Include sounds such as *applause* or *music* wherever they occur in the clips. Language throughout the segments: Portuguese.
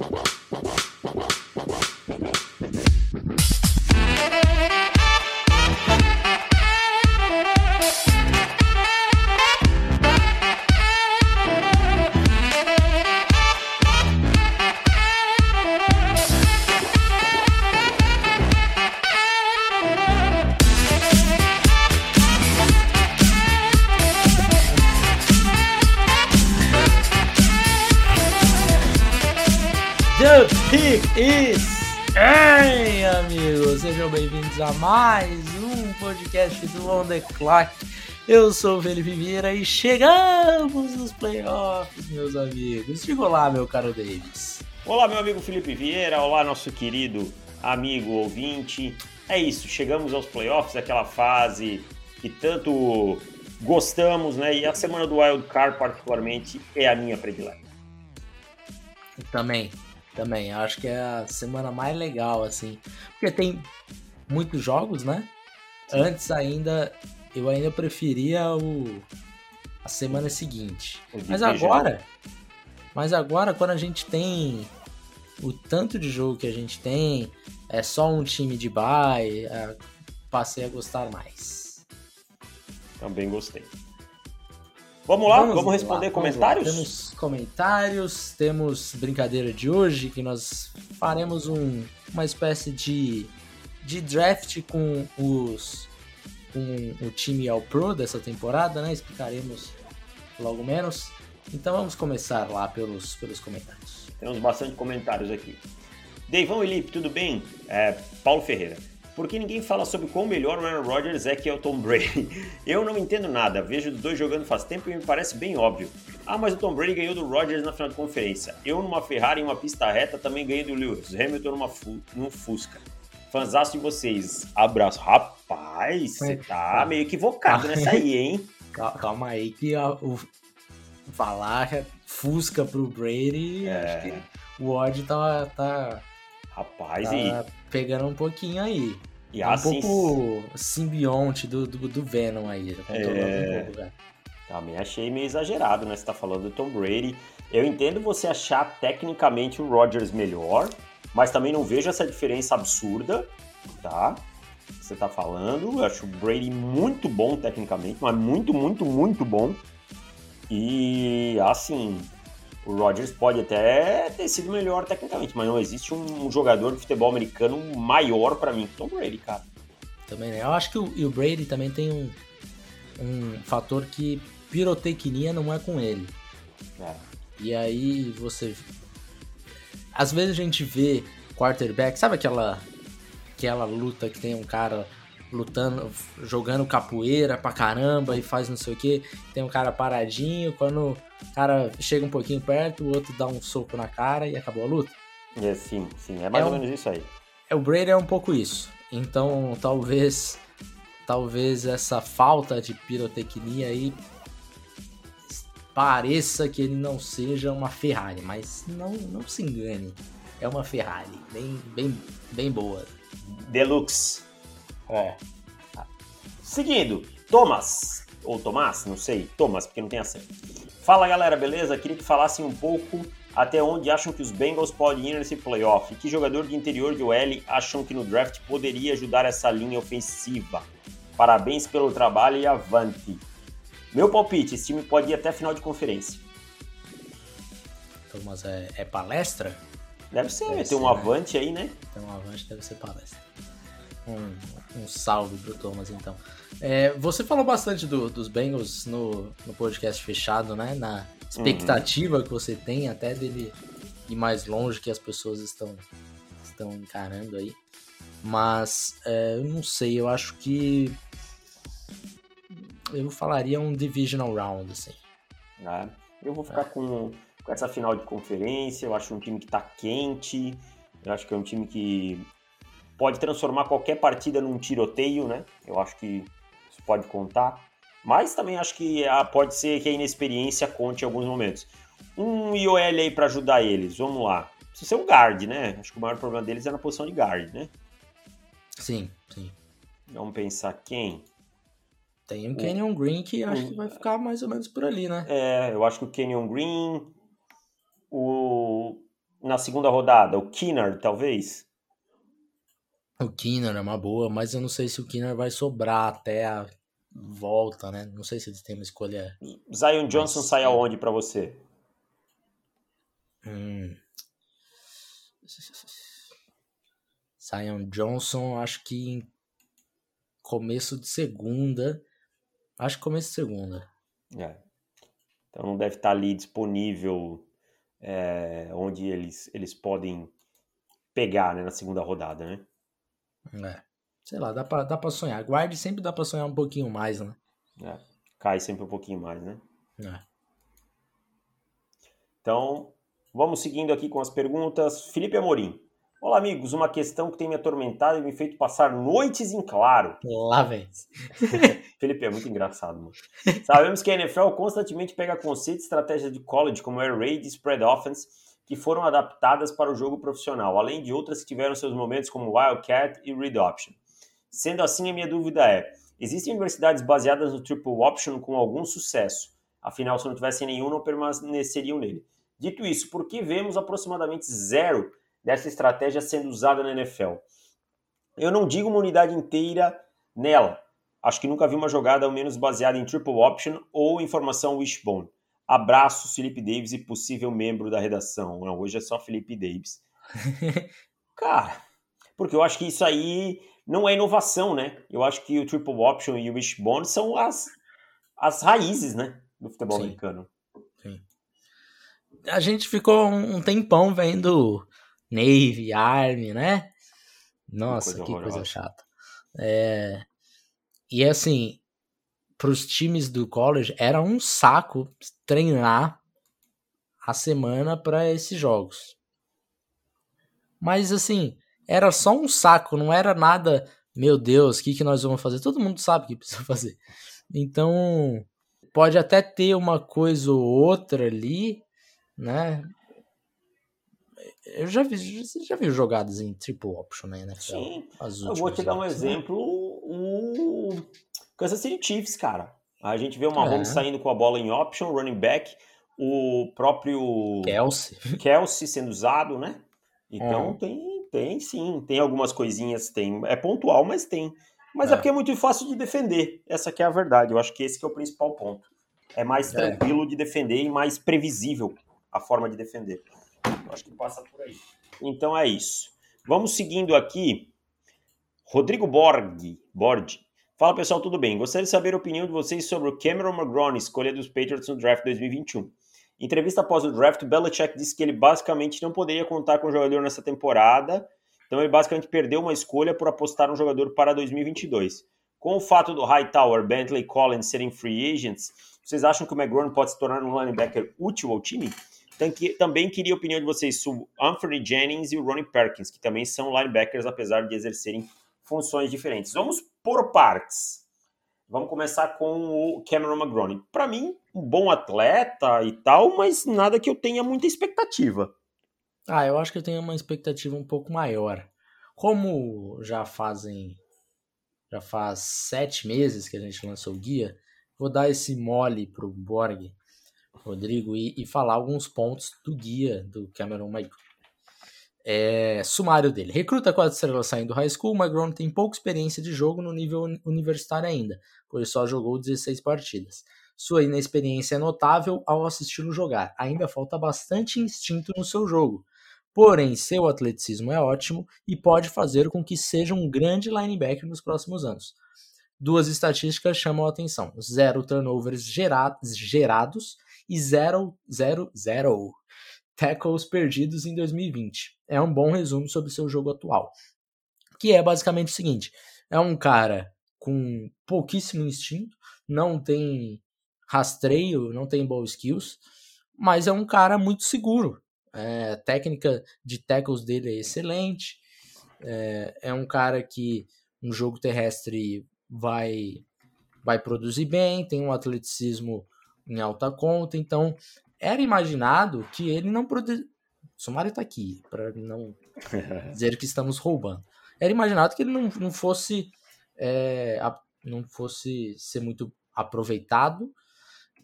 The a mais um podcast do On The Clock. Eu sou o Felipe Vieira e chegamos nos playoffs, meus amigos. Diga olá, meu caro Davis. Olá, meu amigo Felipe Vieira, olá, nosso querido amigo ouvinte. É isso, chegamos aos playoffs, aquela fase que tanto gostamos, né? E a semana do Wild Card, particularmente, é a minha predileta. Também, também. Acho que é a semana mais legal, assim. Porque tem muitos jogos, né? Sim. Antes ainda, eu ainda preferia o a semana seguinte. Mas agora, mas agora quando a gente tem o tanto de jogo que a gente tem, é só um time de bye, é, passei a gostar mais. Também gostei. Vamos lá, vamos, responder lá, vamos comentários? lá. Temos comentários, temos brincadeira de hoje, que nós faremos um, uma espécie de, de draft com os com o time ao pro dessa temporada, né? Explicaremos logo menos. Então vamos começar lá pelos, pelos comentários. Temos bastante comentários aqui. Deivão e Lipe, tudo bem? É, Paulo Ferreira. Por que ninguém fala sobre quão melhor o Aaron Rodgers é que é o Tom Brady? *laughs* Eu não entendo nada, vejo os dois jogando faz tempo e me parece bem óbvio. Ah, mas o Tom Brady ganhou do Rodgers na final de conferência. Eu numa Ferrari em uma pista reta também ganhei do Lewis Hamilton numa fu num Fusca. Fanzaço de vocês. Abraço. Rapaz, você tá meio equivocado nessa aí, hein? Cal- Calma aí que a- o falar Fusca pro Brady, É. acho que o ódio tá, tá, Rapaz, e, tá pegando um pouquinho aí. e um assim... pouco simbionte do, do, do Venom aí, tá É. um pouco, velho. Também achei meio exagerado, né? Você tá falando do Tom Brady. Eu entendo você achar tecnicamente o Rodgers melhor, mas também não vejo essa diferença absurda, tá? Você tá falando. Eu acho o Brady muito bom tecnicamente, mas muito, muito, muito bom. E assim, o Rodgers pode até ter sido melhor tecnicamente, mas não existe um jogador de futebol americano maior pra mim que Tom Brady, cara. Também, né? Eu acho que o, o Brady também tem um, um fator que pirotecnia não é com ele. É. E aí você. Às vezes a gente vê quarterback, sabe aquela aquela luta que tem um cara lutando, jogando capoeira pra caramba e faz não sei o que, tem um cara paradinho, quando o cara chega um pouquinho perto, o outro dá um soco na cara e acabou a luta. É, sim, sim, é mais É ou um- menos isso aí. É, o Brady é um pouco isso. Então, talvez talvez essa falta de pirotecnia aí pareça que ele não seja uma Ferrari, mas não, não se engane. É uma Ferrari, bem, bem, bem boa. Deluxe. É. Seguindo, Thomas, ou Tomás, não sei, Thomas, porque não tem acento. Fala galera, beleza? Queria que falassem um pouco até onde acham que os Bengals podem ir nesse playoff. Que jogador de interior de OL acham que no draft poderia ajudar essa linha ofensiva? Parabéns pelo trabalho e avante. Meu palpite, esse time pode ir até final de conferência. Thomas é, é palestra? Deve ser, Deve tem ser, um né? avante aí, né? Então, avante deve ser palestra. Um, um salve pro Thomas, então. É, você falou bastante do- dos Bengals no, no podcast fechado, né? Na expectativa que você tem até dele ir mais longe que as pessoas estão, estão encarando aí. Mas é, eu não sei, eu acho que eu falaria um divisional round, assim. né? Eu vou ficar com, com essa final de conferência. Eu acho um time que tá quente. Eu acho que é um time que pode transformar qualquer partida num tiroteio, né? Eu acho que isso pode contar. Mas também acho que ah, pode ser que a inexperiência conte em alguns momentos. Um IOL aí pra ajudar eles, vamos lá. Precisa ser um guard, né? Acho que o maior problema deles é na posição de guard, né? Sim, sim. Vamos pensar quem? Tem o Kenyon Green que acho que vai ficar mais ou menos por ali, né? É, eu acho que o Kenyon Green, o na segunda rodada? O Kinner, talvez? O Kinner é uma boa, mas eu não sei se o Kinner vai sobrar até a volta, né? Não sei se eles têm uma escolha. Zion Johnson mas... sai aonde para você? Hum. Zion Johnson, acho que em começo de segunda. Acho que começo de segunda. É. Então não deve estar ali disponível é, onde eles, eles podem pegar né, na segunda rodada, né? É. Sei lá, dá pra, dá pra sonhar. Guarde sempre dá pra sonhar um pouquinho mais, né? É. Cai sempre um pouquinho mais, né? É. Então, vamos seguindo aqui com as perguntas. Felipe Amorim. Olá, amigos. Uma questão que tem me atormentado e me feito passar noites em claro. Lá vem. *laughs* Felipe, é muito engraçado, mano. Sabemos que a NFL constantemente pega conceitos e estratégias de college, como Air Raid e Spread Offense, que foram adaptadas para o jogo profissional, além de outras que tiveram seus momentos, como Wildcat e Read Option. Sendo assim, a minha dúvida é: existem universidades baseadas no Triple Option com algum sucesso? Afinal, se não tivessem nenhum, não permaneceriam nele. Dito isso, por que vemos aproximadamente zero dessa estratégia sendo usada na NFL. Eu não digo uma unidade inteira nela. Acho que nunca vi uma jogada ao menos baseada em triple option ou informação wishbone. Abraço, Felipe Davis e possível membro da redação. Não, hoje é só Felipe Davis. *laughs* Cara, porque eu acho que isso aí não é inovação, né? Eu acho que o triple option e o wishbone são as, as raízes, né, do futebol Sim. americano. Sim. A gente ficou um tempão vendo Navy, Army, né? Nossa, que coisa, que coisa chata. É... E assim, para os times do college, era um saco treinar a semana para esses jogos. Mas assim, era só um saco, não era nada, meu Deus, o que, que nós vamos fazer? Todo mundo sabe o que precisa *laughs* fazer. Então, pode até ter uma coisa ou outra ali, né? Eu já vi, já viu jogadas em triple option na NFL? Sim. Eu vou te dar um né? exemplo, o Kansas City Chiefs, cara. A gente vê uma é. saindo com a bola em option, running back, o próprio Kelsey, Kelsey sendo usado, né? Então é. tem, tem sim, tem algumas coisinhas, tem, é pontual, mas tem. Mas é. é. porque é muito fácil de defender. Essa que é a verdade. Eu acho que esse que é o principal ponto. É mais é. tranquilo de defender e mais previsível a forma de defender. Acho que passa por aí. Então é isso. Vamos seguindo aqui. Rodrigo Borg. Borg. Fala pessoal, tudo bem? Gostaria de saber a opinião de vocês sobre o Cameron McGrone, escolha dos Patriots no draft 2021. Em entrevista após o draft, Belichick disse que ele basicamente não poderia contar com o jogador nessa temporada, então ele basicamente perdeu uma escolha por apostar um jogador para 2022. Com o fato do Hightower, Bentley Collins serem free agents, vocês acham que o McGrone pode se tornar um linebacker útil ao time? Também queria a opinião de vocês sobre Anthony Jennings e o Ronnie Perkins, que também são linebackers, apesar de exercerem funções diferentes. Vamos por partes. Vamos começar com o Cameron McGrone. Para mim, um bom atleta e tal, mas nada que eu tenha muita expectativa. Ah, eu acho que eu tenho uma expectativa um pouco maior. Como já fazem. Já faz sete meses que a gente lançou o guia, vou dar esse mole pro Borg Rodrigo, e, e falar alguns pontos do guia do Cameron McGraw. É, sumário dele. Recruta quatro estrelas saindo do high school, McGraw tem pouca experiência de jogo no nível universitário ainda, pois só jogou 16 partidas. Sua inexperiência é notável ao assisti-lo jogar. Ainda falta bastante instinto no seu jogo. Porém, seu atleticismo é ótimo e pode fazer com que seja um grande linebacker nos próximos anos. Duas estatísticas chamam a atenção: zero turnovers gerados e 0, 0, 0 tackles perdidos em 2020. É um bom resumo sobre seu jogo atual. Que é basicamente o seguinte: é um cara com pouquíssimo instinto, não tem rastreio, não tem ball skills, mas é um cara muito seguro. É, a técnica de tackles dele é excelente. É, é um cara que no jogo terrestre vai vai produzir bem, tem um atleticismo em alta conta, então era imaginado que ele não. O sumário tá aqui, para não *laughs* dizer que estamos roubando. Era imaginado que ele não, não fosse é, a, não fosse ser muito aproveitado.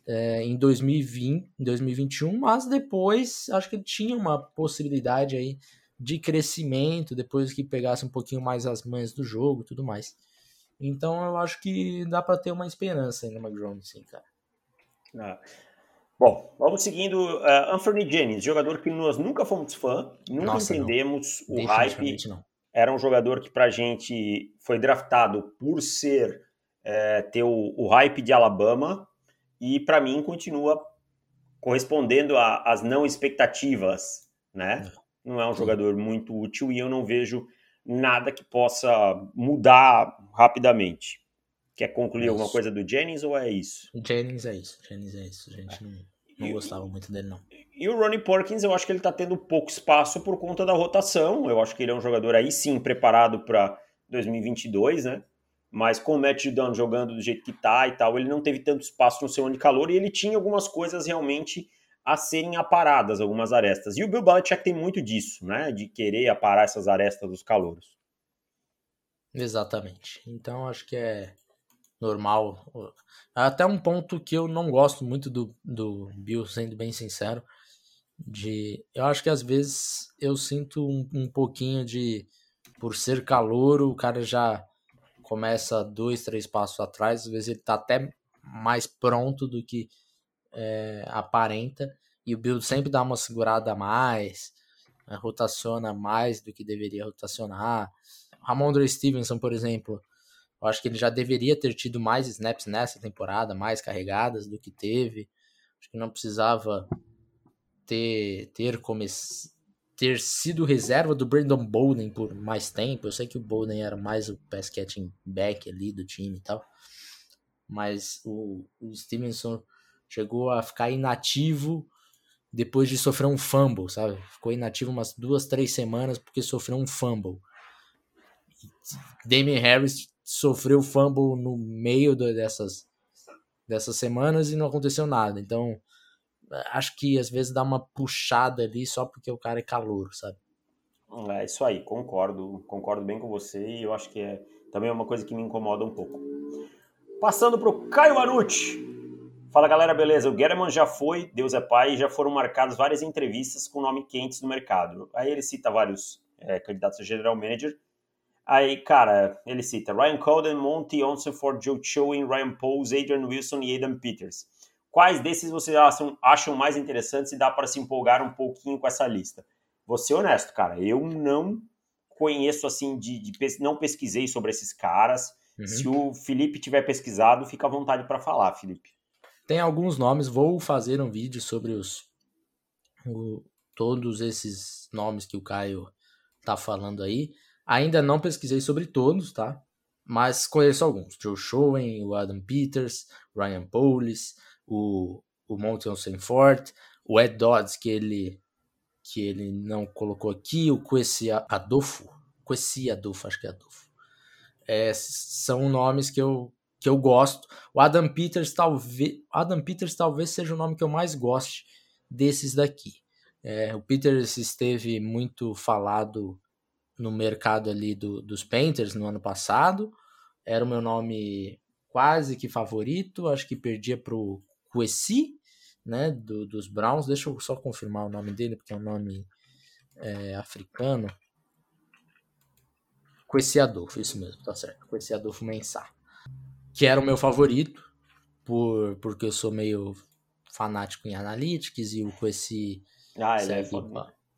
é, em 2020, em 2021, mas depois acho que ele tinha uma possibilidade aí de crescimento depois que pegasse um pouquinho mais as manhas do jogo e tudo mais. Então eu acho que dá para ter uma esperança aí no McGrone, sim, cara. Ah. Bom, vamos seguindo. Uh, Anthony Jennings, jogador que nós nunca fomos fã, nunca Nossa, entendemos não. o hype. Não. Era um jogador que pra gente foi draftado por ser é, ter o, o, hype de Alabama e para mim continua correspondendo às não expectativas, né? É. Não é um jogador muito útil e eu não vejo nada que possa mudar rapidamente. Quer concluir isso. alguma coisa do Jennings ou é isso? Jennings é isso, Jennings é isso. A gente não, não gostava muito dele, não. E o Ronnie Perkins, eu acho que ele tá tendo pouco espaço por conta da rotação. Eu acho que ele é um jogador aí sim preparado para 2022, né? Mas com o Matt Judon jogando do jeito que tá e tal, ele não teve tanto espaço no seu ano de calor e ele tinha algumas coisas realmente a serem aparadas, algumas arestas. E o Bill Belichick tem muito disso, né? De querer aparar essas arestas dos calouros. Exatamente. Então acho que é normal. Até um ponto que eu não gosto muito do, do Bill, sendo bem sincero, de eu acho que às vezes eu sinto um, um pouquinho de por ser calor, o cara já começa dois, três passos atrás, às vezes ele tá até mais pronto do que é, aparenta, e o Bill sempre dá uma segurada a mais, né, rotaciona mais do que deveria rotacionar. Ramondre Stevenson, por exemplo, eu acho que ele já deveria ter tido mais snaps nessa temporada, mais carregadas do que teve. Acho que não precisava ter ter come... ter sido reserva do Brandon Bolden por mais tempo. Eu sei que o Bolden era mais o pass catching back ali do time e tal. Mas o, o Stevenson chegou a ficar inativo depois de sofrer um fumble, sabe? Ficou inativo umas duas, três semanas porque sofreu um fumble. Damien Harris sofreu fumble no meio dessas, dessas semanas e não aconteceu nada. Então, acho que às vezes dá uma puxada ali só porque o cara é calor, sabe? É isso aí, concordo, concordo bem com você e eu acho que é também é uma coisa que me incomoda um pouco. Passando para o Caio Anucci. Fala galera, beleza? O Guerreman já foi, Deus é pai, já foram marcadas várias entrevistas com nome quentes no mercado. Aí ele cita vários é, candidatos a general manager Aí, cara, ele cita Ryan Colden, Monty Onseford, Joe Chowen, Ryan Pauls, Adrian Wilson e Aidan Peters. Quais desses vocês acham, acham mais interessantes e dá para se empolgar um pouquinho com essa lista? Vou ser honesto, cara, eu não conheço assim, de, de não pesquisei sobre esses caras. Uhum. Se o Felipe tiver pesquisado, fica à vontade para falar, Felipe. Tem alguns nomes, vou fazer um vídeo sobre os o, todos esses nomes que o Caio tá falando aí. Ainda não pesquisei sobre todos, tá? Mas conheço alguns. Joe Schoen, o Adam Peters, Ryan Polis, o, o Monton Sanford, o Ed Dodds, que ele, que ele não colocou aqui, o Kwesi Adolfo. Kwesi Adolfo, acho que é Adolfo. É, são nomes que eu, que eu gosto. O Adam Peters talvez, Adam Peters talvez seja o nome que eu mais goste desses daqui. É, o Peters esteve muito falado no mercado ali do, dos Panthers no ano passado. Era o meu nome quase que favorito. Acho que perdia para o Kwesi, né, do, dos Browns. Deixa eu só confirmar o nome dele, porque é um nome é, africano. Kwesi Adolfo, isso mesmo, tá certo. Kwesi Adolfo Mensah. Que era o meu favorito, por, porque eu sou meio fanático em analytics e o Kwesi... Ah, ele é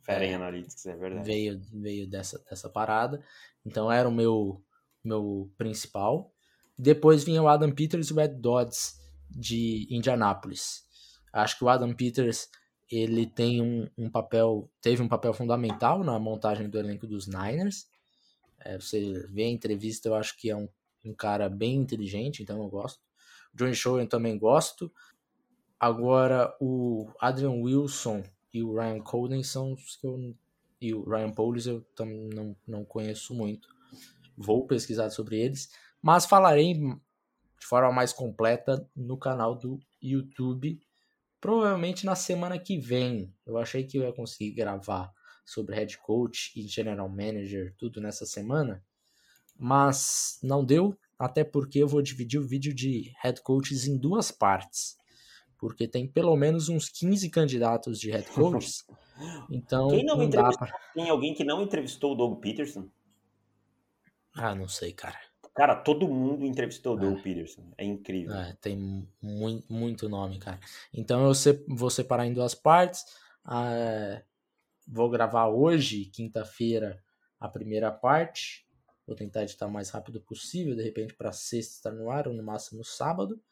Fera em é, Analytics, é verdade. Veio, veio dessa, dessa parada. Então era o meu, meu principal. Depois vinha o Adam Peters e o Ed Dodds de Indianápolis. Acho que o Adam Peters ele tem um, um papel, teve um papel fundamental na montagem do elenco dos Niners. É, você vê a entrevista, eu acho que é um, um cara bem inteligente, então eu gosto. John Show eu também gosto. Agora, o Adrian Wilson, e o Ryan Colden são os que eu. E o Ryan Polis eu também não, não conheço muito. Vou pesquisar sobre eles, mas falarei de forma mais completa no canal do YouTube, provavelmente na semana que vem. Eu achei que eu ia conseguir gravar sobre head coach e general manager, tudo nessa semana, mas não deu, até porque eu vou dividir o vídeo de head coaches em duas partes. Porque tem pelo menos uns 15 candidatos de head coaches. *laughs* Então, Quem não, não dá pra... Tem alguém que não entrevistou o Doug Peterson? Ah, não sei, cara. Cara, todo mundo entrevistou o É. Doug Peterson. É incrível. É, tem muito, muito nome, cara. Então eu se- vou separar em duas partes. Ah, vou gravar hoje, quinta-feira, a primeira parte. Vou tentar editar o mais rápido possível, de repente para sexta estar no ar, ou no máximo sábado.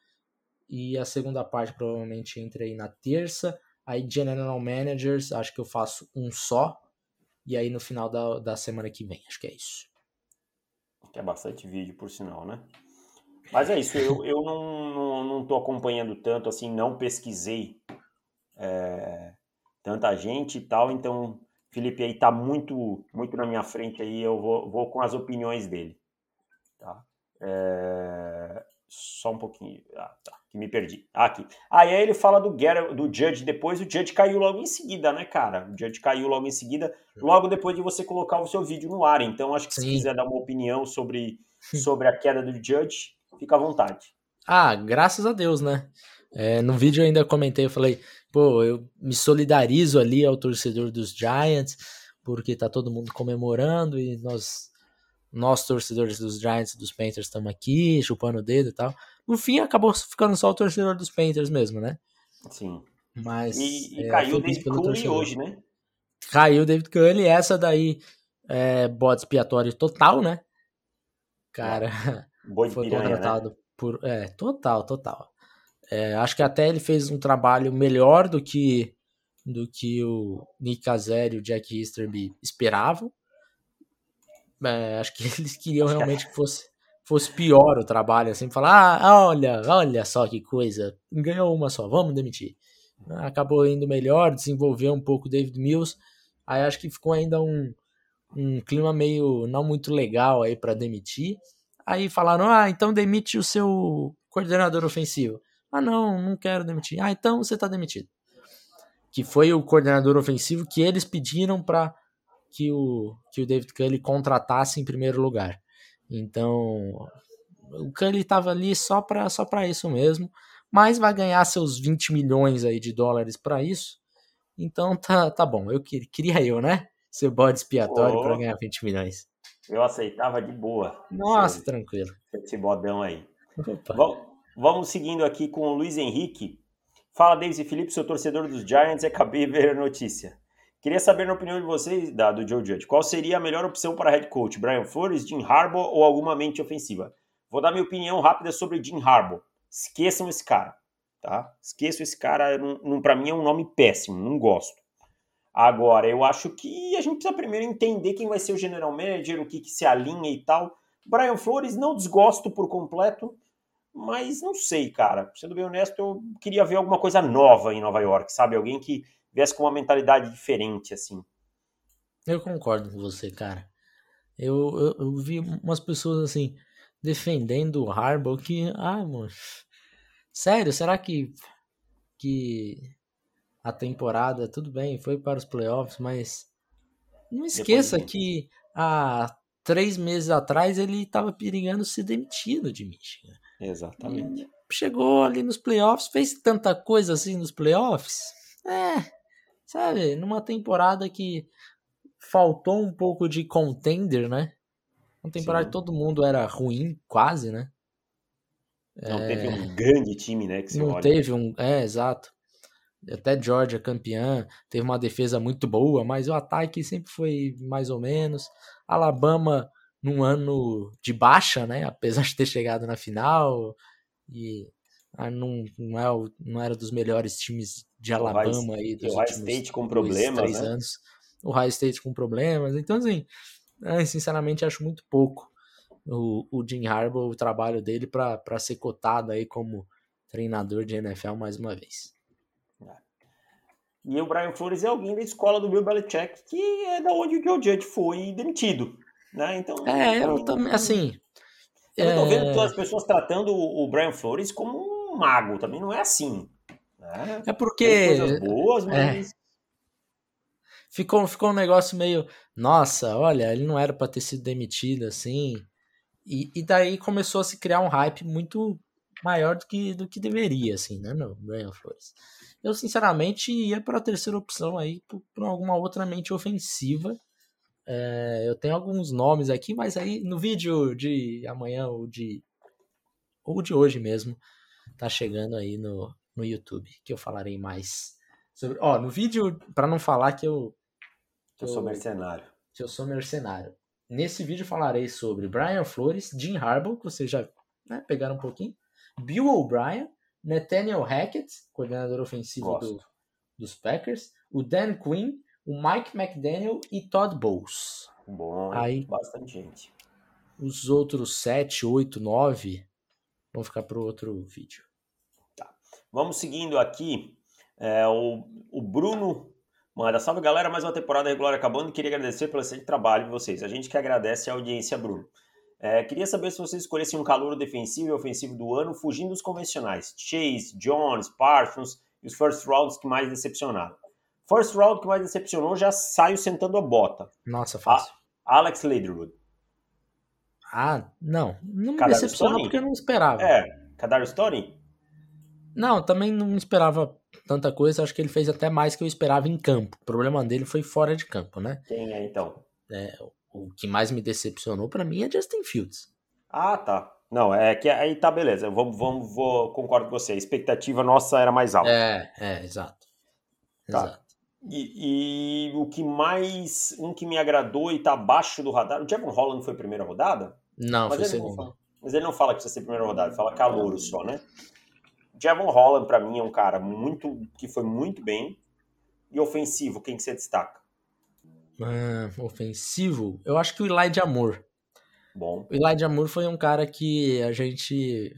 E a segunda parte provavelmente entra aí na terça. Aí General Managers, acho que eu faço um só. E aí no final da, da semana que vem, acho que é isso. Que é bastante vídeo, por sinal, né? Mas é isso, eu, eu não, não, não tô acompanhando tanto, assim, não pesquisei é, tanta gente e tal, então Felipe aí tá muito, muito na minha frente aí, eu vou, vou com as opiniões dele, tá? É, só um pouquinho, ah, tá, que me perdi. Ah, aqui. Aí ele fala do, Garrett, do Judge depois, o Judge caiu logo em seguida, né, cara? O Judge caiu logo em seguida, logo depois de você colocar o seu vídeo no ar, então acho que se Sim. quiser dar uma opinião sobre, *laughs* sobre a queda do Judge, fica à vontade. Ah, graças a Deus, né? É, no vídeo eu ainda comentei, eu falei, pô, eu me solidarizo ali ao torcedor dos Giants, porque tá todo mundo comemorando e nós, nós torcedores dos Giants e dos Panthers estamos aqui, chupando o dedo e tal. No fim, acabou ficando só o torcedor dos Panthers mesmo, né? Sim. Mas. E, e é, caiu o David torcedor. hoje, né? Caiu o David Cully, essa daí é bode expiatório total, né? Cara. Boi de *laughs* foi piranha, né? contratado por. É, total, total. É, acho que até ele fez um trabalho melhor do que do que o Nick Caselli e o Jack Easterby esperavam. É, acho que *laughs* eles queriam que- realmente que fosse, fosse pior o trabalho, assim, falar, ah, olha, olha só que coisa, ganhou uma só, vamos demitir. Acabou indo melhor, desenvolveu um pouco o David Mills, aí acho que ficou ainda um, um clima meio não muito legal aí para demitir. Aí falaram: ah, então demite o seu coordenador ofensivo. Ah, não, não quero demitir. Ah, então você tá demitido. Que foi o coordenador ofensivo que eles pediram para que o, que o David Cully contratasse em primeiro lugar. Então, o Cully tava ali só para só pra isso mesmo, mas vai ganhar seus 20 milhões aí de dólares para isso. Então tá, tá bom. Eu que- queria eu, né? Ser bode expiatório para ganhar 20 milhões. Eu aceitava de boa. Nossa, esse, tranquilo. esse bodão aí. Opa. Vam- Vamos seguindo aqui com o Luiz Henrique. Fala, Davis e Felipe, sou torcedor dos Giants e acabei de ver a notícia. Queria saber, na opinião de vocês, da, do Joe Judge, qual seria a melhor opção para head coach? Brian Flores, Jim Harbaugh ou alguma mente ofensiva? Vou dar minha opinião rápida sobre Jim Harbaugh. Esqueçam esse cara, tá? Esqueçam esse cara, não, para mim é um nome péssimo, não gosto. Agora, eu acho que a gente precisa primeiro entender quem vai ser o general manager, o que, que se alinha e tal. Brian Flores, não desgosto por completo, mas não sei, cara. Sendo bem honesto, eu queria ver alguma coisa nova em Nova York, sabe? Alguém que viesse com uma mentalidade diferente, assim. Eu concordo com você, cara. Eu, eu, eu vi umas pessoas assim defendendo o Harbaugh que, ah, mano, sério, será que que a temporada tudo bem, foi para os playoffs, mas não esqueça disso. que há três meses atrás ele estava perigando ser demitido de Michigan. Exatamente. Chegou ali nos playoffs, fez tanta coisa assim nos playoffs. É, sabe, numa temporada que faltou um pouco de contender, né? Uma temporada Sim. que todo mundo era ruim, quase, né? Não teve um grande time, né? Que Não olha. teve um. É, exato. Até Georgia campeã, teve uma defesa muito boa, mas o ataque sempre foi mais ou menos. Alabama num ano de baixa, né? Apesar de ter chegado na final. E ah, não, não, é não era dos melhores times de Alabama aí dos Ohio State com dois, problemas, três né? anos. O Ohio State com problemas. Então, assim, sinceramente acho muito pouco o, o Jim Harbaugh, o trabalho dele para ser cotado aí como treinador de NFL mais uma vez. E o Brian Flores é alguém da escola do Bill Belichick, que é da onde o Joe Judge foi demitido. Né? Então, É, eu também, assim. Eu não tô é, vendo as pessoas tratando o Brian Flores como um mago, também não é assim. Né? É Tem porque coisas boas, mas. ficou, ficou um negócio meio. Nossa, olha, ele não era para ter sido demitido assim. E, e daí começou a se criar um hype muito maior do que, do que deveria, assim, né, no Brian Flores. Eu, sinceramente, ia para a terceira opção aí, por, por alguma outra mente ofensiva. É, eu tenho alguns nomes aqui, mas aí no vídeo de amanhã ou de, ou de hoje mesmo, tá chegando aí no, no YouTube, que eu falarei mais sobre. Ó, no vídeo, para não falar que eu. Que eu sou mercenário. Que eu sou mercenário. Nesse vídeo falarei sobre Brian Flores, Jim Harbaugh, que vocês já né, pegaram um pouquinho, Bill O'Brien, Nathaniel Hackett, coordenador ofensivo do, dos Packers, o Dan Quinn, o Mike McDaniel e Todd Bowles. Bom, Aí, bastante gente. Os outros 7, 8, 9 vão ficar para outro vídeo. Vamos seguindo aqui. É, o, o Bruno manda salve galera, mais uma temporada regular acabando. Queria agradecer pelo excelente trabalho de vocês. A gente que agradece a audiência, Bruno. É, queria saber se vocês escolhessem um calor defensivo e ofensivo do ano, fugindo dos convencionais. Chase, Jones, Parsons e os first rounds que mais decepcionaram. First round que mais decepcionou já saiu sentando a bota. Nossa, fácil. A Alex Leatherwood. Ah, não. Não me decepcionou porque eu não esperava. É, Kadar Stone? Não, também não esperava tanta coisa. Acho que ele fez até mais que eu esperava em campo. O problema dele foi fora de campo, né? Quem é então? É, o que mais me decepcionou para mim é Justin Fields. Ah, tá. Não, é que aí tá beleza. Vamos, vamos, vou, concordo com você. A expectativa nossa era mais alta. É, é, exato. Tá. Exato. E, e, o que mais. Um que me agradou e tá abaixo do radar. O Jevon Holland foi primeira rodada? Não, mas foi segunda. Mas ele não fala que precisa ser primeira rodada, ele fala calouro só, né? Javon Holland, para mim, é um cara muito que foi muito bem. E ofensivo, quem que você destaca? Uh, ofensivo, eu acho que o Elijah Moore. Bom. O Elijah Moore foi um cara que a gente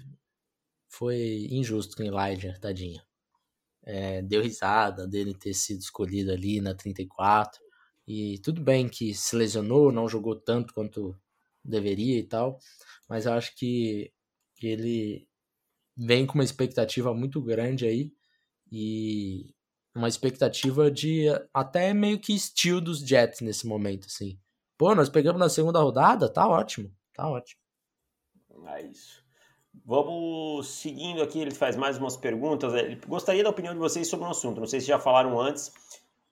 foi injusto com o Elijah, tadinho. É, deu risada dele ter sido escolhido ali na 34. E tudo bem que se lesionou, não jogou tanto quanto deveria e tal. Mas eu acho que, que ele vem com uma expectativa muito grande aí. E uma expectativa de até meio que estilo dos Jets nesse momento, assim. Pô, nós pegamos na segunda rodada, tá ótimo, tá ótimo. É isso. Vamos seguindo aqui, ele faz mais umas perguntas. Ele gostaria da opinião de vocês sobre um assunto, não sei se já falaram antes.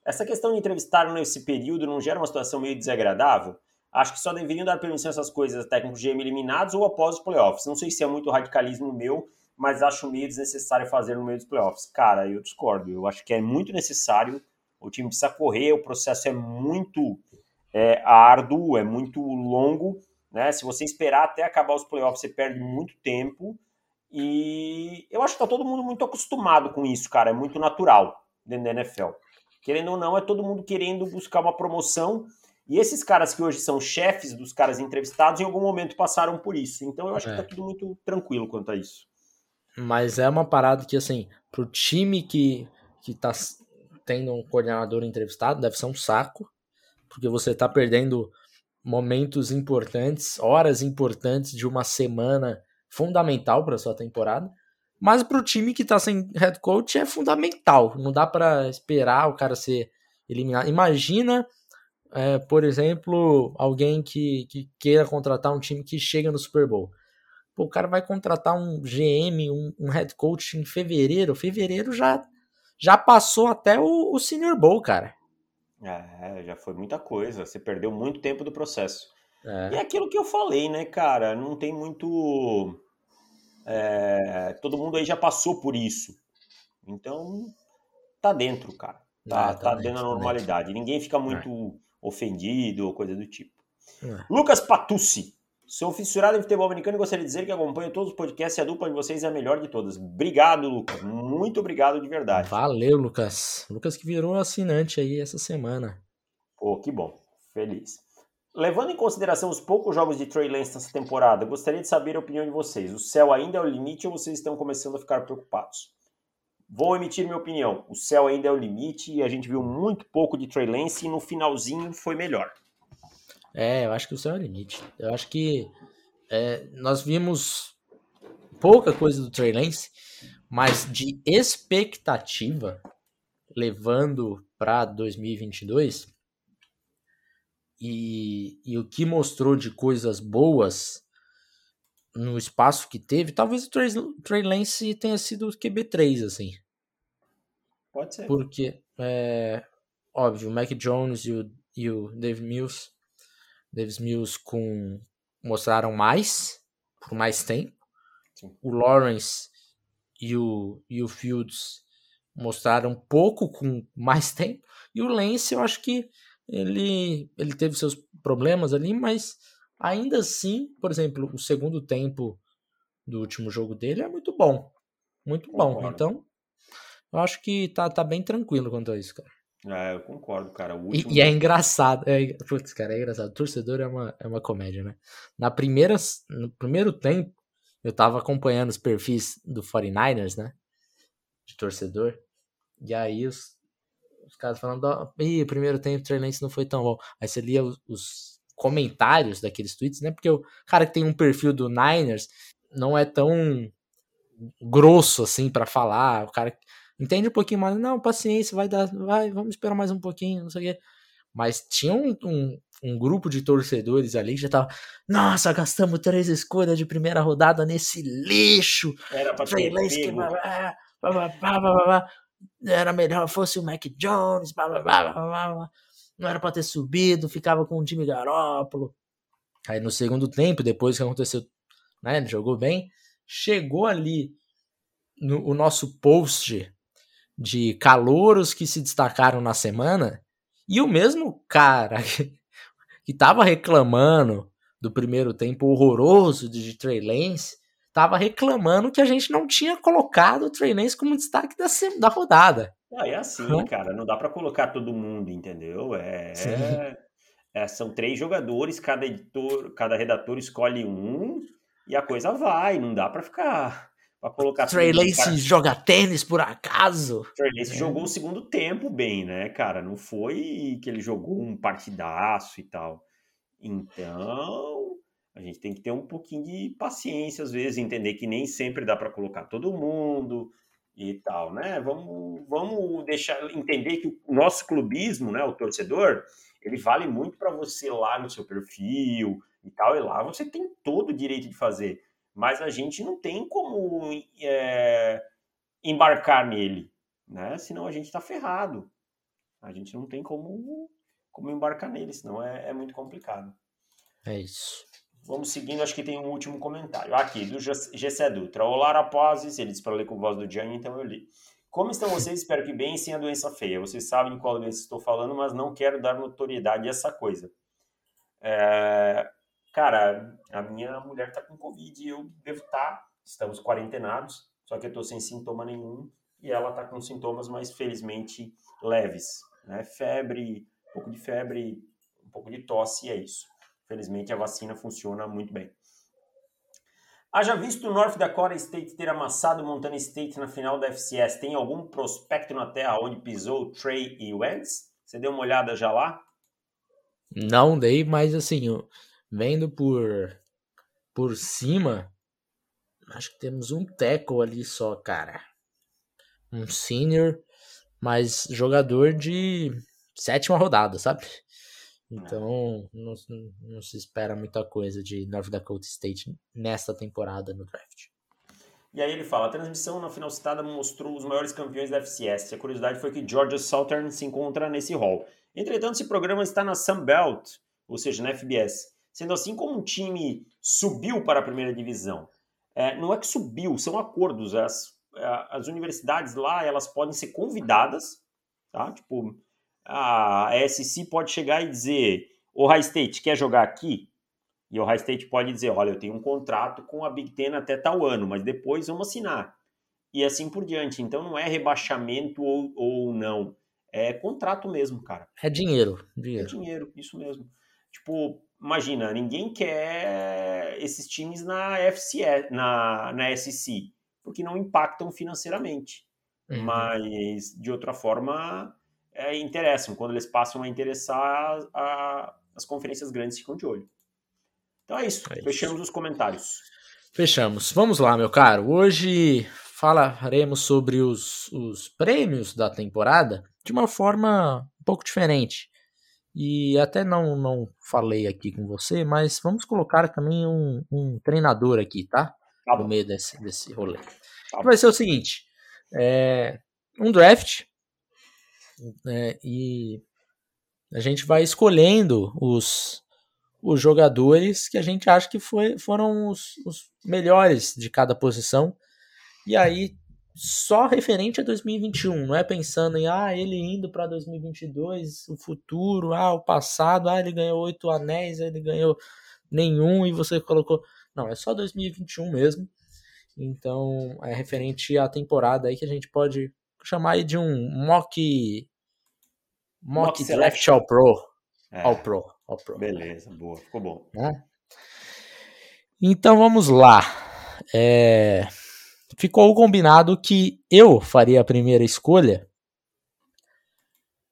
Essa questão de entrevistar nesse período não gera uma situação meio desagradável? Acho que só deveriam dar permissão a essas coisas a técnicos GM eliminados ou após os playoffs. Não sei se é muito radicalismo meu, mas acho meio desnecessário fazer no meio dos playoffs. Cara, eu discordo. Eu acho que é muito necessário. O time precisa correr, o processo é muito é, árduo, é muito longo. Né? Se você esperar até acabar os playoffs, você perde muito tempo. E eu acho que tá todo mundo muito acostumado com isso, cara. É muito natural dentro da NFL. Querendo ou não, é todo mundo querendo buscar uma promoção. E esses caras que hoje são chefes dos caras entrevistados, em algum momento passaram por isso. Então eu acho é. que tá tudo muito tranquilo quanto a isso. Mas é uma parada que, assim, pro time que, que tá tendo um coordenador entrevistado, deve ser um saco, porque você tá perdendo momentos importantes, horas importantes de uma semana fundamental para sua temporada. Mas pro time que tá sem head coach é fundamental. Não dá para esperar o cara ser eliminado. Imagina, é, por exemplo, alguém que, que queira contratar um time que chega no Super Bowl. Pô, o cara vai contratar um GM, um, um head coach em fevereiro. Fevereiro já, já passou até o, o Senior Bowl, cara. É, já foi muita coisa. Você perdeu muito tempo do processo. É. E é aquilo que eu falei, né, cara? Não tem muito. É, todo mundo aí já passou por isso. Então, tá dentro, cara. Tá, é, tá, tá dentro, da tá normalidade. Ninguém fica muito é. ofendido ou coisa do tipo. É. Lucas Patucci. Sou fissurado em futebol americano e gostaria de dizer que acompanho todos os podcasts e a dupla de vocês é a melhor de todas. Obrigado, Lucas. Muito obrigado de verdade. Valeu, Lucas. Lucas que virou assinante aí essa semana. Pô, que bom. Feliz. Levando em consideração os poucos jogos de Trey Lance nessa temporada, gostaria de saber a opinião de vocês. O céu ainda é o limite ou vocês estão começando a ficar preocupados? Vou emitir minha opinião. O céu ainda é o limite e a gente viu muito pouco de Trey Lance e no finalzinho foi melhor. É, eu acho que o céu é o limite. Eu acho que é, nós vimos pouca coisa do Trey Lance, mas de expectativa, levando para 2022, e, e o que mostrou de coisas boas, no espaço que teve, talvez o Trey, Trey Lance tenha sido o QB3, assim. Pode ser. Porque, é, óbvio, o Mac Jones e o, e o Dave Mills, Davis Mills com, mostraram mais, por mais tempo. Sim. O Lawrence e o, e o Fields mostraram pouco com mais *laughs* tempo. E o Lance, eu acho que ele, ele teve seus problemas ali, mas ainda assim, por exemplo, o segundo tempo do último jogo dele é muito bom. Muito bom. Concordo. Então, eu acho que tá, tá bem tranquilo quanto a isso, cara. É, eu concordo, cara. Último... E, e, é engraçado. É, putz, cara, é engraçado. Torcedor é uma, é uma comédia, né? Na primeira, no primeiro tempo, eu tava acompanhando os perfis do 49ers, né? De torcedor. E aí os, os caras falando, ih, o primeiro tempo o Trey Lance não foi tão bom. Aí você lia os, os, comentários daqueles tweets, né? Porque o cara que tem um perfil do Niners não é tão grosso assim para falar. O cara entende um pouquinho mais, não, paciência, vai dar, vai, vamos esperar mais um pouquinho, não sei o quê. Mas tinha um, um, um grupo de torcedores ali que já tava, nossa, gastamos três escolhas de primeira rodada nesse lixo. Era pra ter era melhor fosse o Mac Jones, blá, blá, blá, blá, não era para ter subido, ficava com o time Garópolo. Aí no segundo tempo, depois que aconteceu, né, jogou bem, chegou ali no o nosso post de calouros que se destacaram na semana, e o mesmo cara que, que tava reclamando do primeiro tempo horroroso de Trey Lance, tava reclamando que a gente não tinha colocado o Trey Lance como destaque da, da rodada. É assim, hum? cara, não dá para colocar todo mundo, entendeu? É, é, são três jogadores, cada editor, cada redator escolhe um e a coisa vai, não dá para ficar para colocar Trey Lance cara... joga tênis por acaso? Trey Lance é. jogou o segundo tempo bem, né, cara? Não foi que ele jogou um partidaço e tal. Então, a gente tem que ter um pouquinho de paciência às vezes, entender que nem sempre dá para colocar todo mundo e tal, né? Vamos, vamos deixar entender que o nosso clubismo, né, o torcedor, ele vale muito para você lá no seu perfil e tal, e lá você tem todo o direito de fazer, mas a gente não tem como é, embarcar nele, né? Senão a gente está ferrado. A gente não tem como, como embarcar nele, senão é, é muito complicado. É isso. Vamos seguindo, acho que tem um último comentário. Aqui, do GC Dutra. Olá, rapazes. Ele disse para ler com voz do Gianni, então eu li. Como estão vocês? Espero que bem, sem a doença feia. Vocês sabem de qual doença estou falando, mas não quero dar notoriedade a essa coisa. É... Cara, a minha mulher está com Covid e eu devo estar. Tá. Estamos quarentenados, só que eu estou sem sintoma nenhum e ela está com sintomas, mas felizmente leves. Né? Febre, um pouco de febre, um pouco de tosse e é isso. Felizmente a vacina funciona muito bem. Haja visto o North Dakota State ter amassado Montana State na final da FCS, tem algum prospecto na terra onde pisou Trey e Wentz? Você deu uma olhada já lá? Não dei, mas assim, vendo por por cima, acho que temos um tackle ali só, cara. Um senior, mas jogador de sétima rodada, sabe? Então, não, não, se espera muita coisa de North Dakota State nesta temporada no draft. E aí ele fala, a transmissão na final citada mostrou os maiores campeões da FCS. A curiosidade foi que Georgia Southern se encontra nesse hall. Entretanto, esse programa está na Sun Belt, ou seja, na FBS. Sendo assim, como um time subiu para a primeira divisão, é, não é que subiu, são acordos. As, as universidades lá, elas podem ser convidadas, tá? Tipo, a SC pode chegar e dizer: o High State quer jogar aqui? E o High State pode dizer: olha, eu tenho um contrato com a Big Ten até tal ano, mas depois vamos assinar. E assim por diante. Então não é rebaixamento ou, ou não. É contrato mesmo, cara. É dinheiro. dinheiro. É dinheiro, isso mesmo. Tipo, imagina, ninguém quer esses times na FCE, na, na SC, porque não impactam financeiramente. Uhum. Mas, de outra forma, é, interessam. Quando eles passam a interessar, a, as conferências grandes ficam de olho. Então é isso. É Fechamos isso. os comentários. Fechamos. Vamos lá, meu caro. Hoje falaremos sobre os, os prêmios da temporada de uma forma um pouco diferente. E até não, não falei aqui com você, mas vamos colocar também um, um treinador aqui, tá? tá no meio desse, desse rolê. Tá vai ser o seguinte: é, um draft é, e a gente vai escolhendo os, os jogadores que a gente acha que foi, foram os, os melhores de cada posição. E aí só referente a 2021, não é pensando em ah, ele indo para 2022, o futuro, ah, o passado, ah, ele ganhou oito anéis, ele ganhou nenhum e você colocou. Não, é só 2021 mesmo. Então, é referente à temporada aí que a gente pode chamar aí de um mock mock, mock draft all pro. É. All pro, all pro. Beleza, boa, ficou bom. É? Então vamos lá. É ficou combinado que eu faria a primeira escolha.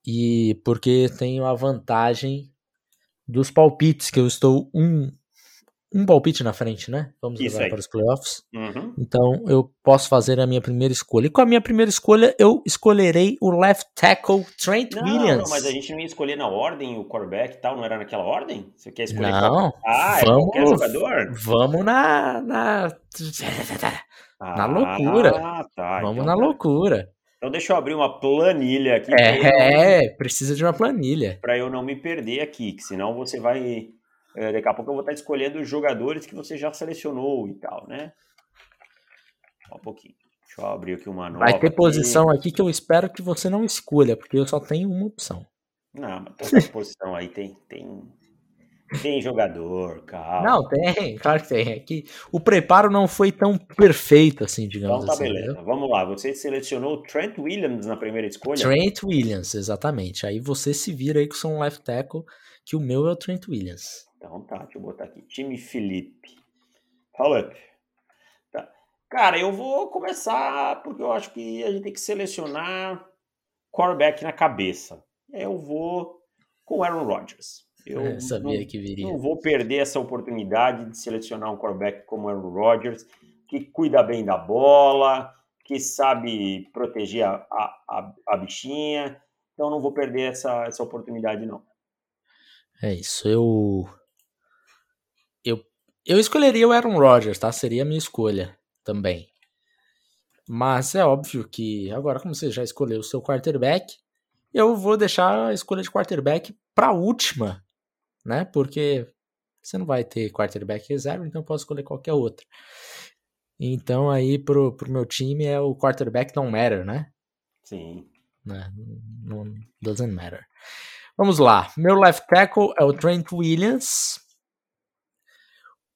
E porque tenho a vantagem dos palpites, que eu estou um, um palpite na frente, né? Vamos Isso agora aí. para os playoffs. Uhum. Então eu posso fazer a minha primeira escolha. E com a minha primeira escolha, eu escolherei o left tackle Trent não, Williams. Não, mas a gente não ia escolher na ordem o quarterback e tal, não era naquela ordem? Você quer escolher? Não. Qual... Ah, vamos, é qualquer jogador? Vamos na. na... Ah, na loucura. Tá. Vamos então, na tá. loucura. Então deixa eu abrir uma planilha aqui. É, não... precisa de uma planilha. Para eu não me perder aqui, que senão você vai. É, daqui a pouco eu vou estar escolhendo os jogadores que você já selecionou e tal, né? Só um pouquinho. Deixa eu abrir aqui uma nova. Vai ter posição aqui que eu espero que você não escolha, porque eu só tenho uma opção. Não, mas toda posição aí tem, tem, tem jogador, calma. Não, tem, *laughs* claro que tem. É que o preparo não foi tão perfeito assim, digamos então, tá assim. beleza. Vamos lá, você selecionou o Trent Williams na primeira escolha? Trent Williams, exatamente. Aí você se vira aí com o seu left tackle, que o meu é o Trent Williams. Então tá, deixa eu botar aqui. Time Felipe. Fala Tá. Cara, eu vou começar porque eu acho que a gente tem que selecionar quarterback na cabeça. Eu vou com o Aaron Rodgers. Eu é, *laughs* sabia não, que viria. Não vou perder essa oportunidade de selecionar um quarterback como Aaron Rodgers, que cuida bem da bola, que sabe proteger a, a, a, bichinha. Então não vou perder essa, essa oportunidade, não. É isso. Eu. Eu, eu escolheria o Aaron Rodgers, tá? Seria a minha escolha também. Mas é óbvio que agora, como você já escolheu o seu quarterback, eu vou deixar a escolha de quarterback para a última né? Porque você não vai ter quarterback reserva, então eu posso escolher qualquer outro. Então aí pro, pro meu time é o quarterback não matter, né? Sim. Né? Não, doesn't matter. Vamos lá. Meu left tackle é o Trent Williams.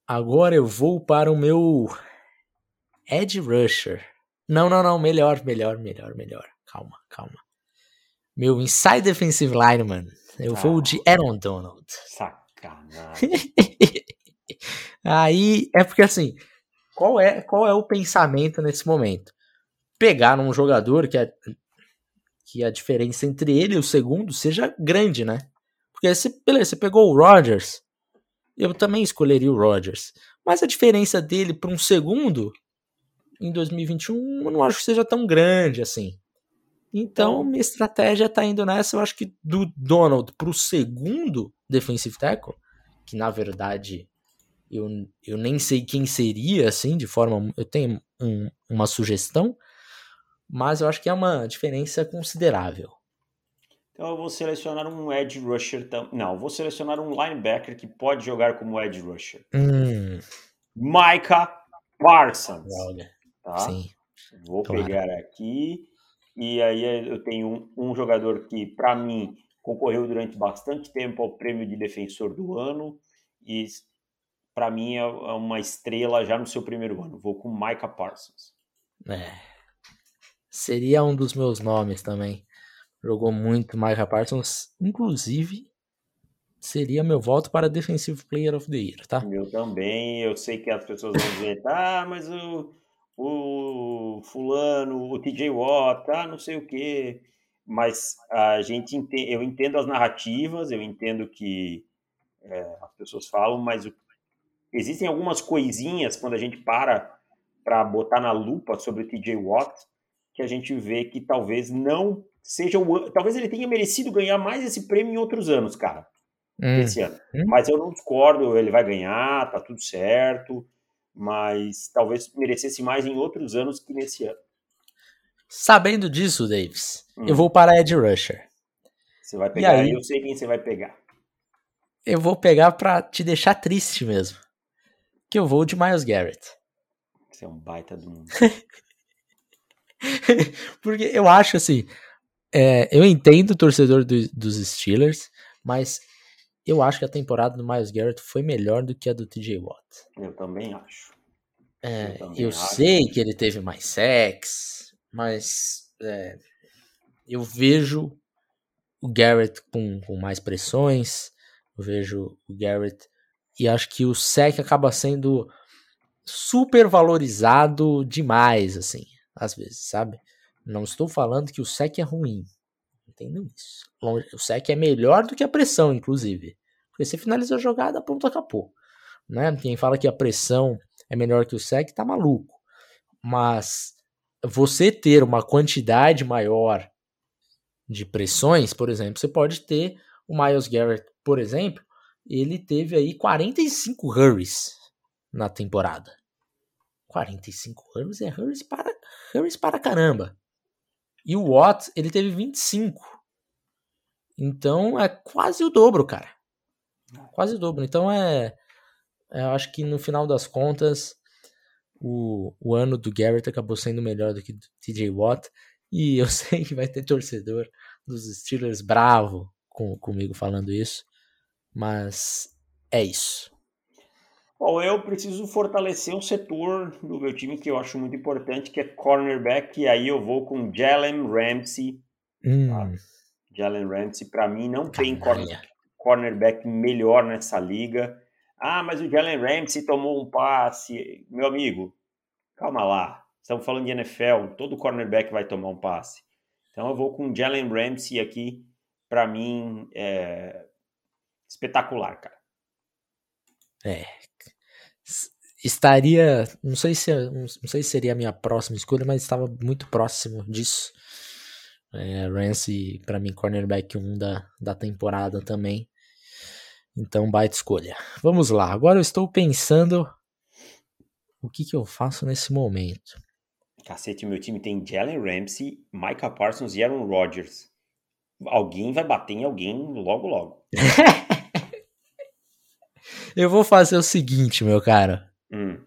Agora eu vou para o meu edge rusher. Não, não, não. Melhor, melhor, melhor, melhor. Calma, calma. Meu inside defensive lineman. Eu ah, vou de Aaron Donald. Sacanagem. *laughs* Aí é porque assim, qual é, qual é o pensamento nesse momento? Pegar um jogador que a, que a diferença entre ele e o segundo seja grande, né? Porque você, beleza, você pegou o Rodgers, eu também escolheria o Rodgers. Mas a diferença dele para um segundo em 2021 eu não acho que seja tão grande assim. Então, minha estratégia tá indo nessa. Eu acho que do Donald pro segundo defensive tackle, que na verdade eu, eu nem sei quem seria, assim, de forma. Eu tenho um, uma sugestão, mas eu acho que é uma diferença considerável. Então eu vou selecionar um edge rusher. Não, eu vou selecionar um linebacker que pode jogar como edge rusher. Hum. Micah Parsons. Tá? Sim. Vou Tomara. pegar aqui. E aí eu tenho um, um jogador que, para mim, concorreu durante bastante tempo ao prêmio de defensor do ano e para mim é, é uma estrela já no seu primeiro ano. Vou com Micah Parsons. É. Seria um dos meus nomes também. Jogou muito Micah Parsons, inclusive seria meu voto para Defensive Player of the Year, tá? Meu também. Eu sei que as pessoas vão dizer, ah, mas o o fulano, o TJ Watt, tá, não sei o quê. Mas a gente entende, eu entendo as narrativas, eu entendo que é, as pessoas falam, mas o, existem algumas coisinhas quando a gente para para botar na lupa sobre o TJ Watt que a gente vê que talvez não seja o talvez ele tenha merecido ganhar mais esse prêmio em outros anos, cara. Hum. Esse ano. Hum. Mas eu não discordo, ele vai ganhar, tá tudo certo, mas talvez merecesse mais em outros anos que nesse ano. Sabendo disso, Davis, hum. eu vou para Ed Rusher. Você vai pegar, aí, eu sei quem você vai pegar. Eu vou pegar para te deixar triste mesmo. Que eu vou de Miles Garrett. Você é um baita do mundo. *laughs* Porque eu acho assim, é, eu entendo o torcedor do, dos Steelers, mas eu acho que a temporada do Miles Garrett foi melhor do que a do TJ Watt. Eu também acho. É, eu, também eu acho. sei que ele teve mais sex, mas é, eu vejo o Garrett com, com mais pressões, eu vejo o Garrett e acho que o sec acaba sendo super valorizado demais, assim, às vezes, sabe? Não estou falando que o sec é ruim. Entendam isso. O sec é melhor do que a pressão, inclusive. Porque você finaliza a jogada, ponto, acabou. Né? Quem fala que a pressão é melhor que o sec tá maluco. Mas você ter uma quantidade maior de pressões, por exemplo, você pode ter o Miles Garrett, por exemplo, ele teve aí 45 hurries na temporada. 45 hurries é hurries para, hurries para caramba. E o Watt, ele teve 25. Então é quase o dobro, cara. Quase o dobro. Então é. é eu acho que no final das contas, o, o ano do Garrett acabou sendo melhor do que do TJ Watt. E *laughs* eu sei que vai ter torcedor dos Steelers bravo com, comigo falando isso. Mas é isso. Bom, eu preciso fortalecer um setor do meu time que eu acho muito importante, que é cornerback, e aí eu vou com Jalen Ramsey. Hum. Tá? Jalen Ramsey, para mim, não tem corner, cornerback melhor nessa liga. Ah, mas o Jalen Ramsey tomou um passe. Meu amigo, calma lá. Estamos falando de NFL, todo cornerback vai tomar um passe. Então eu vou com Jalen Ramsey aqui, para mim, é espetacular, cara. É, estaria, não sei se não sei se seria a minha próxima escolha, mas estava muito próximo disso. É, Ramsey para mim cornerback 1 da, da temporada também. Então baita escolha. Vamos lá. Agora eu estou pensando o que que eu faço nesse momento. Cacete, meu time tem Jalen Ramsey, Micah Parsons e Aaron Rodgers. Alguém vai bater em alguém logo logo. *laughs* eu vou fazer o seguinte, meu cara. Hum.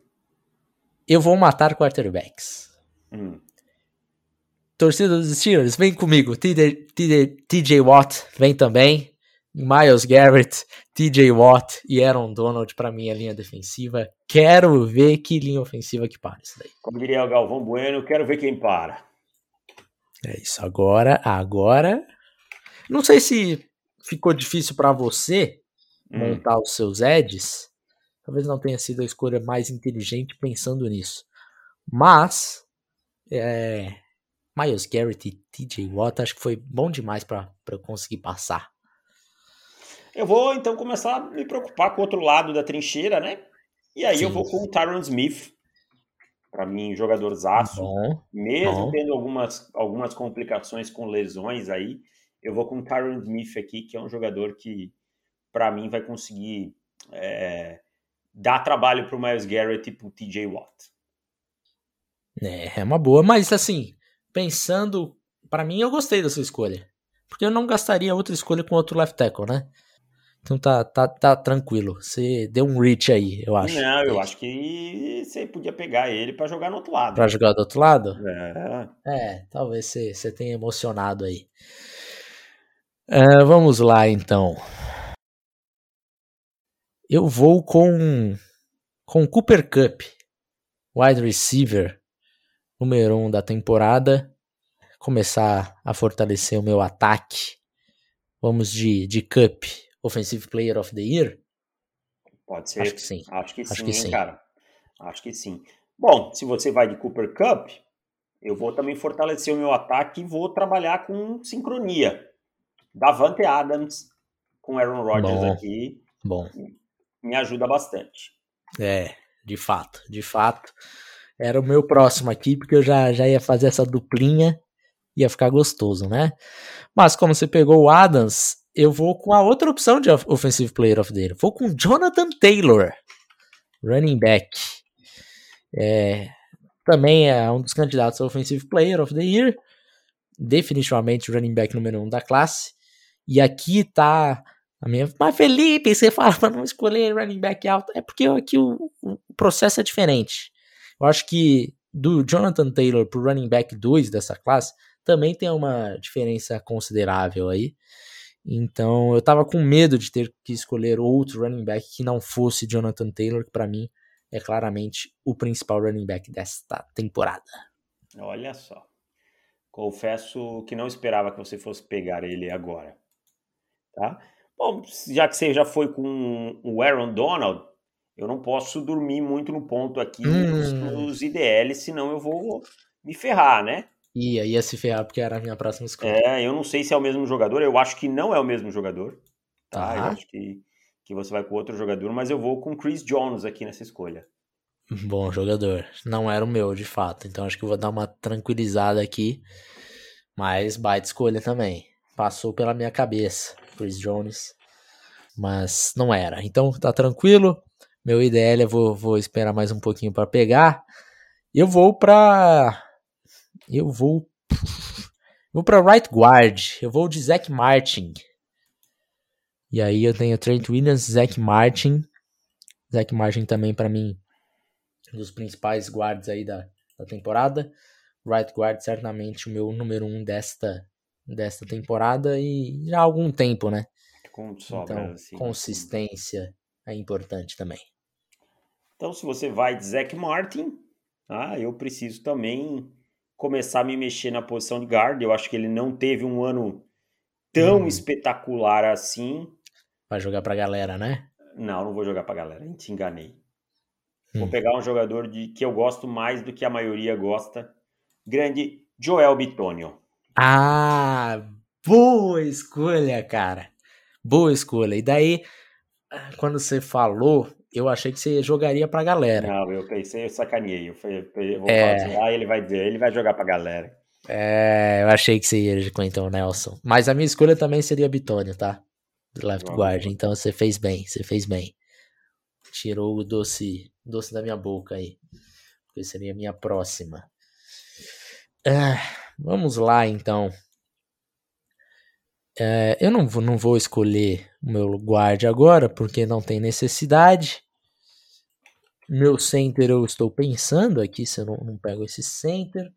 Eu vou matar quarterbacks. Hum. Torcida dos Steelers, vem comigo. TJ, TJ, TJ Watt vem também. Miles Garrett, TJ Watt e Aaron Donald para minha linha defensiva. Quero ver que linha ofensiva que para isso daí. Como diria o Galvão Bueno, quero ver quem para. É isso. Agora, agora. Não sei se ficou difícil para você hum. montar os seus edges, Talvez não tenha sido a escolha mais inteligente pensando nisso. Mas, é, Miles Garrett e TJ Watt acho que foi bom demais para eu conseguir passar. Eu vou então começar a me preocupar com o outro lado da trincheira, né? E aí Sim. eu vou com o Tyron Smith. Para mim, jogador zaço. Mesmo tendo algumas, algumas complicações com lesões aí, eu vou com o Tyron Smith aqui, que é um jogador que, para mim, vai conseguir é, dá trabalho para o Miles Garrett e para o TJ Watt. É, é uma boa, mas assim, pensando, para mim eu gostei dessa escolha. Porque eu não gastaria outra escolha com outro left tackle, né? Então tá, tá, tá tranquilo. Você deu um reach aí, eu acho. Não, eu acho que você podia pegar ele para jogar no outro lado. Para jogar do outro lado? É. É, talvez você, você tenha emocionado aí. Uh, vamos lá então. Eu vou com com Cooper Cup, wide receiver número 1 um da temporada, começar a fortalecer o meu ataque. Vamos de, de Cup, Offensive Player of the Year? Pode ser. Acho que sim. Acho que Acho sim, que sim. cara. Acho que sim. Bom, se você vai de Cooper Cup, eu vou também fortalecer o meu ataque e vou trabalhar com sincronia. Davante Adams com Aaron Rodgers bom, aqui. Bom me ajuda bastante. É, de fato, de fato. Era o meu próximo aqui, porque eu já, já ia fazer essa duplinha, ia ficar gostoso, né? Mas como você pegou o Adams, eu vou com a outra opção de Offensive Player of the Year. Vou com Jonathan Taylor, running back. É, também é um dos candidatos a Offensive Player of the Year. Definitivamente o running back número um da classe. E aqui tá a minha. Mas Felipe, você fala para não escolher running back alto. É porque aqui o, o processo é diferente. Eu acho que do Jonathan Taylor pro running back 2 dessa classe também tem uma diferença considerável aí. Então eu tava com medo de ter que escolher outro running back que não fosse Jonathan Taylor, que para mim é claramente o principal running back desta temporada. Olha só. Confesso que não esperava que você fosse pegar ele agora. Tá? Bom, já que você já foi com o Aaron Donald, eu não posso dormir muito no ponto aqui hum. nos, IDL, senão eu vou me ferrar, né? Ia, ia se ferrar porque era a minha próxima escolha. É, eu não sei se é o mesmo jogador, eu acho que não é o mesmo jogador. Tá, tá. eu acho que, que você vai com outro jogador, mas eu vou com Chris Jones aqui nessa escolha. Bom jogador. Não era o meu, de fato. Então acho que eu vou dar uma tranquilizada aqui. Mas baita escolha também. Passou pela minha cabeça, Chris Jones. Mas não era. Então tá tranquilo. Meu IDL eu vou, vou esperar mais um pouquinho para pegar. Eu vou pra eu vou. Vou para right guard. Eu vou de Zach Martin. E aí eu tenho Trent Williams, Zach Martin. Zach Martin também para mim um dos principais guards aí da, da temporada. Right guard certamente o meu número um desta desta temporada e já há algum tempo, né? Com sobra, então, assim, consistência é importante também. Então, se você vai de Zach Martin, ah, eu preciso também começar a me mexer na posição de guard. Eu acho que ele não teve um ano tão hum. espetacular assim. Vai jogar pra galera, né? Não, não vou jogar pra galera, te enganei. Hum. Vou pegar um jogador de que eu gosto mais do que a maioria gosta. Grande Joel Bitonio. Ah, boa escolha, cara. Boa escolha. E daí, quando você falou, eu achei que você jogaria pra galera. Não, eu pensei, eu sacaneei. Eu, falei, eu vou é... falar assim, ah, ele vai dizer, ele vai jogar pra galera. É, eu achei que você ia de Quentin Nelson. Mas a minha escolha também seria Bitônio, tá? Do left Vamos. guard. Então você fez bem, você fez bem. Tirou o doce, doce da minha boca aí. Porque seria a minha próxima. Ah, vamos lá, então. É, eu não, não vou escolher o meu guard agora, porque não tem necessidade. Meu center eu estou pensando aqui se eu não, não pego esse center.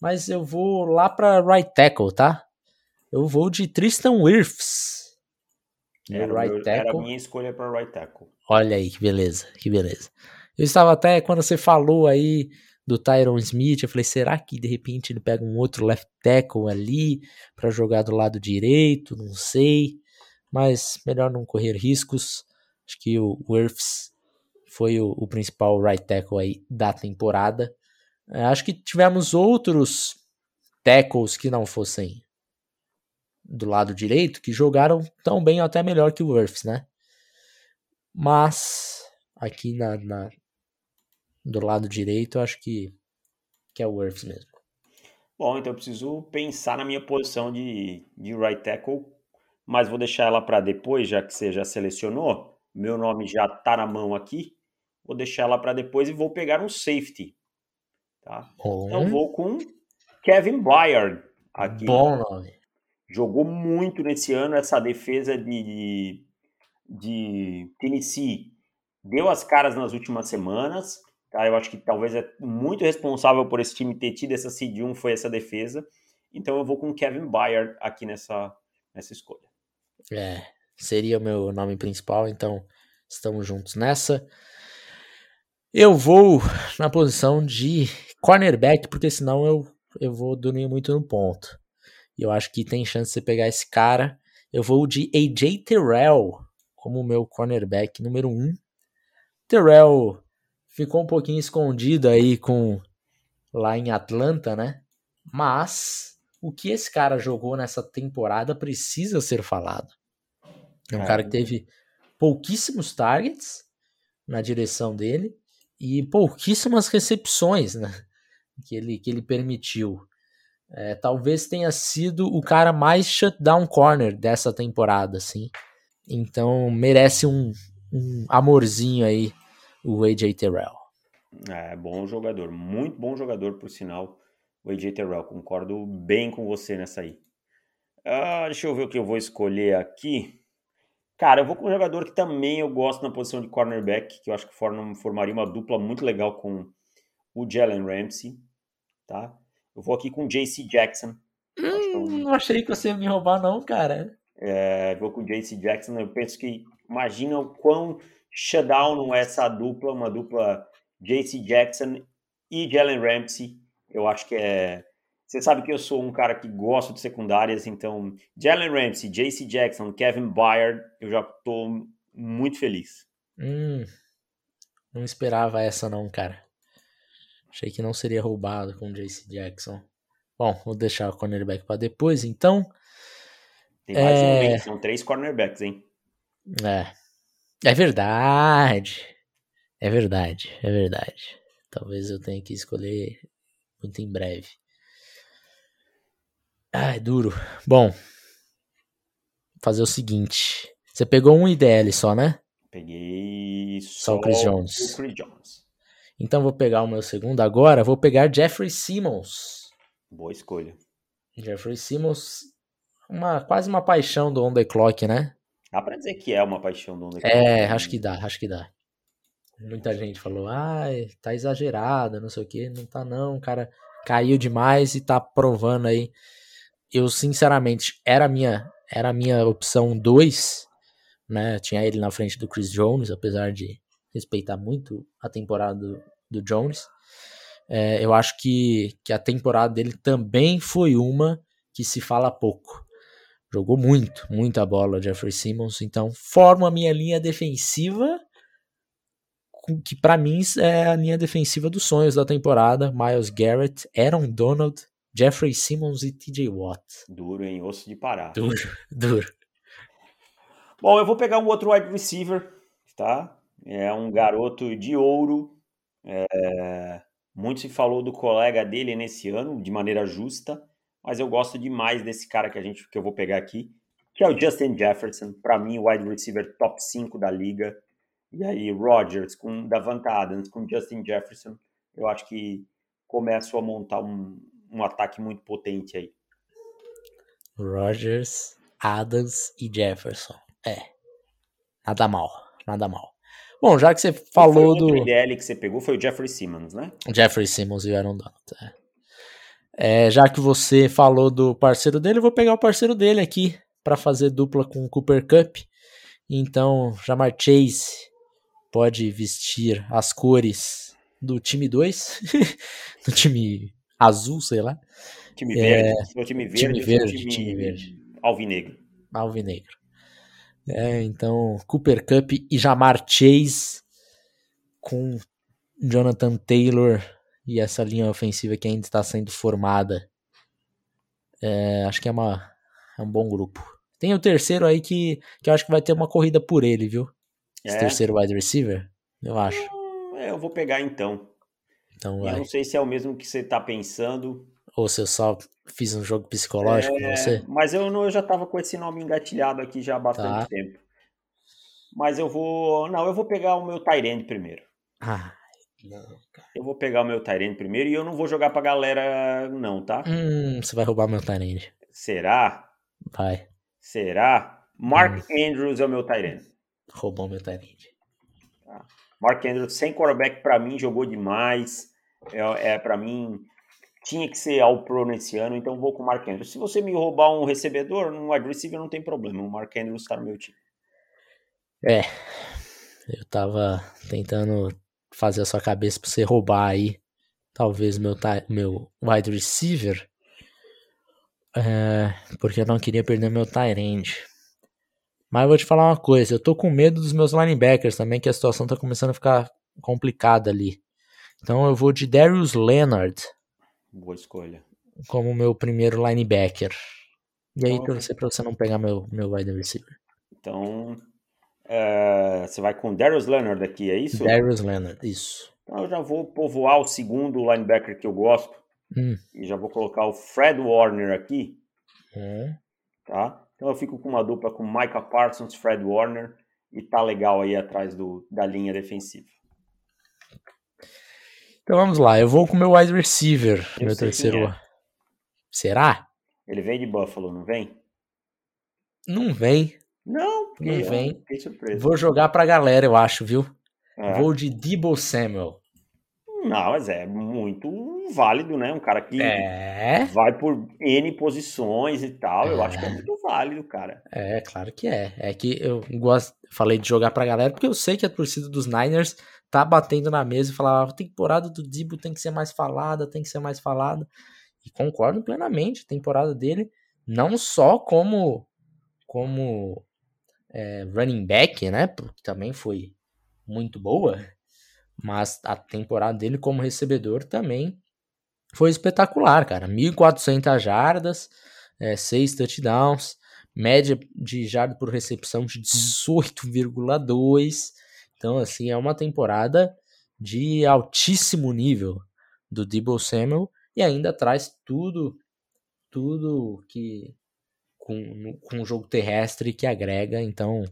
Mas eu vou lá para right tackle, tá? Eu vou de Tristan Wirfs. Era, right meu, era a minha escolha para right tackle. Olha aí, que beleza, que beleza. Eu estava até, quando você falou aí do Tyron Smith. Eu falei, será que de repente ele pega um outro left tackle ali para jogar do lado direito? Não sei, mas melhor não correr riscos. Acho que o Wirfs foi o, o principal right tackle aí da temporada. É, acho que tivemos outros tackles que não fossem do lado direito que jogaram tão bem ou até melhor que o Wirfs, né? Mas aqui na, na, do lado direito, eu acho que, que é o Worths mesmo. Bom, então eu preciso pensar na minha posição de, de right tackle, mas vou deixar ela para depois, já que você já selecionou. Meu nome já tá na mão aqui. Vou deixar ela para depois e vou pegar um safety. Tá? Bom. Então vou com Kevin Byard aqui. Bom nome. Jogou muito nesse ano essa defesa de, de, de Tennessee. Deu as caras nas últimas semanas. Eu acho que talvez é muito responsável por esse time ter tido essa seed 1 foi essa defesa. Então eu vou com Kevin Byard aqui nessa, nessa escolha. É, seria o meu nome principal, então estamos juntos nessa. Eu vou na posição de cornerback, porque senão eu, eu vou dormir muito no ponto. E eu acho que tem chance de você pegar esse cara. Eu vou de AJ Terrell como meu cornerback número 1. Um. Terrell ficou um pouquinho escondido aí com lá em Atlanta, né? Mas o que esse cara jogou nessa temporada precisa ser falado. É um cara que teve pouquíssimos targets na direção dele e pouquíssimas recepções né, *laughs* que, ele, que ele permitiu. É, talvez tenha sido o cara mais shutdown corner dessa temporada, assim. Então merece um, um amorzinho aí o AJ Terrell. É, bom jogador, muito bom jogador, por sinal, o AJ Terrell. Concordo bem com você nessa aí. Ah, deixa eu ver o que eu vou escolher aqui. Cara, eu vou com um jogador que também eu gosto na posição de cornerback, que eu acho que formaria uma dupla muito legal com o Jalen Ramsey, tá? Eu vou aqui com o JC Jackson. Hum, não achei que você ia me roubar não, cara. É, vou com o JC Jackson. Eu penso que, imagina o quão shutdown é essa dupla, uma dupla JC Jackson e Jalen Ramsey. Eu acho que é você sabe que eu sou um cara que gosta de secundárias, então Jalen Ramsey, JC Jackson, Kevin Byard, eu já tô muito feliz. Hum, não esperava essa não, cara. Achei que não seria roubado com JC Jackson. Bom, vou deixar o cornerback para depois, então. Tem mais é... um, hein? São três cornerbacks, hein? É. É verdade. É verdade, é verdade. Talvez eu tenha que escolher muito em breve. Ah, é duro. Bom, fazer o seguinte. Você pegou um IDL só, né? Peguei só, só o Chris Jones. O Chris Jones. Então vou pegar o meu segundo agora. Vou pegar Jeffrey Simmons. Boa escolha. Jeffrey Simmons, uma, quase uma paixão do On The Clock, né? Dá pra dizer que é uma paixão do Clock. É, acho que dá, acho que dá. Muita gente falou, ai, tá exagerada, não sei o que. Não tá não, o cara caiu demais e tá provando aí eu sinceramente era a minha era a minha opção 2, né? Tinha ele na frente do Chris Jones, apesar de respeitar muito a temporada do, do Jones. É, eu acho que, que a temporada dele também foi uma que se fala pouco. Jogou muito, muita bola, Jeffrey Simmons. Então, forma a minha linha defensiva, que para mim é a linha defensiva dos sonhos da temporada. Miles Garrett, Aaron Donald, Jeffrey Simmons e TJ Watt. Duro, hein? Osso de parar. Duro, *laughs* duro. Bom, eu vou pegar um outro wide receiver, tá? É um garoto de ouro. É... Muito se falou do colega dele nesse ano, de maneira justa, mas eu gosto demais desse cara que a gente que eu vou pegar aqui, que é o Justin Jefferson, para mim o wide receiver top 5 da liga. E aí Rodgers com Davante Adams, com Justin Jefferson, eu acho que começo a montar um, um ataque muito potente aí. Rogers, Adams e Jefferson. É. Nada mal, nada mal. Bom, já que você falou do. O IDL que você pegou foi o Jeffrey Simmons, né? Jeffrey Simmons e o Aaron Donald. É. é. já que você falou do parceiro dele, eu vou pegar o parceiro dele aqui para fazer dupla com o Cooper Cup. Então, Jamar Chase pode vestir as cores do time 2, *laughs* do time azul, sei lá. Time verde, é, time verde, time verde, time, time verde. Alvinegro. Alvinegro. É, então, Cooper Cup e Jamar Chase com Jonathan Taylor e essa linha ofensiva que ainda está sendo formada. É, acho que é, uma, é um bom grupo. Tem o terceiro aí que, que eu acho que vai ter uma corrida por ele, viu? Esse é. terceiro wide receiver, eu acho. Hum, eu vou pegar então. Então vai. Eu não sei se é o mesmo que você está pensando. Ou se eu só fiz um jogo psicológico é, com você. Mas eu, não, eu já estava com esse nome engatilhado aqui já há bastante tá. tempo. Mas eu vou. Não, eu vou pegar o meu Tyrande primeiro. Ah, não, cara. Eu vou pegar o meu Tyrande primeiro e eu não vou jogar pra galera, não, tá? Hum, você vai roubar meu Tyrande. Será? Vai. Será? Mark hum. Andrews é o meu Tyrande. Roubou meu Tyrande. Tá. Mark Andrews sem quarterback para mim jogou demais. É, é para mim tinha que ser ao pro nesse ano, então vou com o Mark Andrews. Se você me roubar um recebedor, um wide receiver não tem problema. O Mark Andrews está no meu time. É. Eu tava tentando fazer a sua cabeça para você roubar aí talvez meu meu wide receiver. É, porque eu não queria perder meu tight end. Mas eu vou te falar uma coisa, eu tô com medo dos meus linebackers também, que a situação tá começando a ficar complicada ali. Então eu vou de Darius Leonard. Boa escolha. Como meu primeiro linebacker. E aí, então, pra você, pra você não pegar meu, meu wide receiver. Então, é, você vai com Darius Leonard aqui, é isso? Darius Leonard, isso. Então eu já vou povoar o segundo linebacker que eu gosto. Hum. E já vou colocar o Fred Warner aqui. Hum. Tá? Então eu fico com uma dupla com Micah Parsons, Fred Warner. E tá legal aí atrás do, da linha defensiva. Então vamos lá, eu vou com o meu wide receiver, Eu meu terceiro. é. Será? Ele vem de Buffalo, não vem? Não vem. Não, Não eu vem. Vou jogar pra galera, eu acho, viu? É. Vou de Debo Samuel. Não, mas é muito válido, né? Um cara que É. vai por N posições e tal. Eu acho que é muito válido, cara. É, claro que é. É que eu gosto, falei de jogar pra galera, porque eu sei que a torcida dos Niners tá batendo na mesa e falava, a temporada do Debo tem que ser mais falada, tem que ser mais falada. E concordo plenamente, a temporada dele, não só como como é, running back, né, porque também foi muito boa, mas a temporada dele como recebedor também foi espetacular, cara. 1.400 jardas, é, 6 touchdowns, média de jarda por recepção de 18,2. Então, assim, é uma temporada de altíssimo nível do Debo Samuel e ainda traz tudo, tudo que com, com o jogo terrestre que agrega. Então,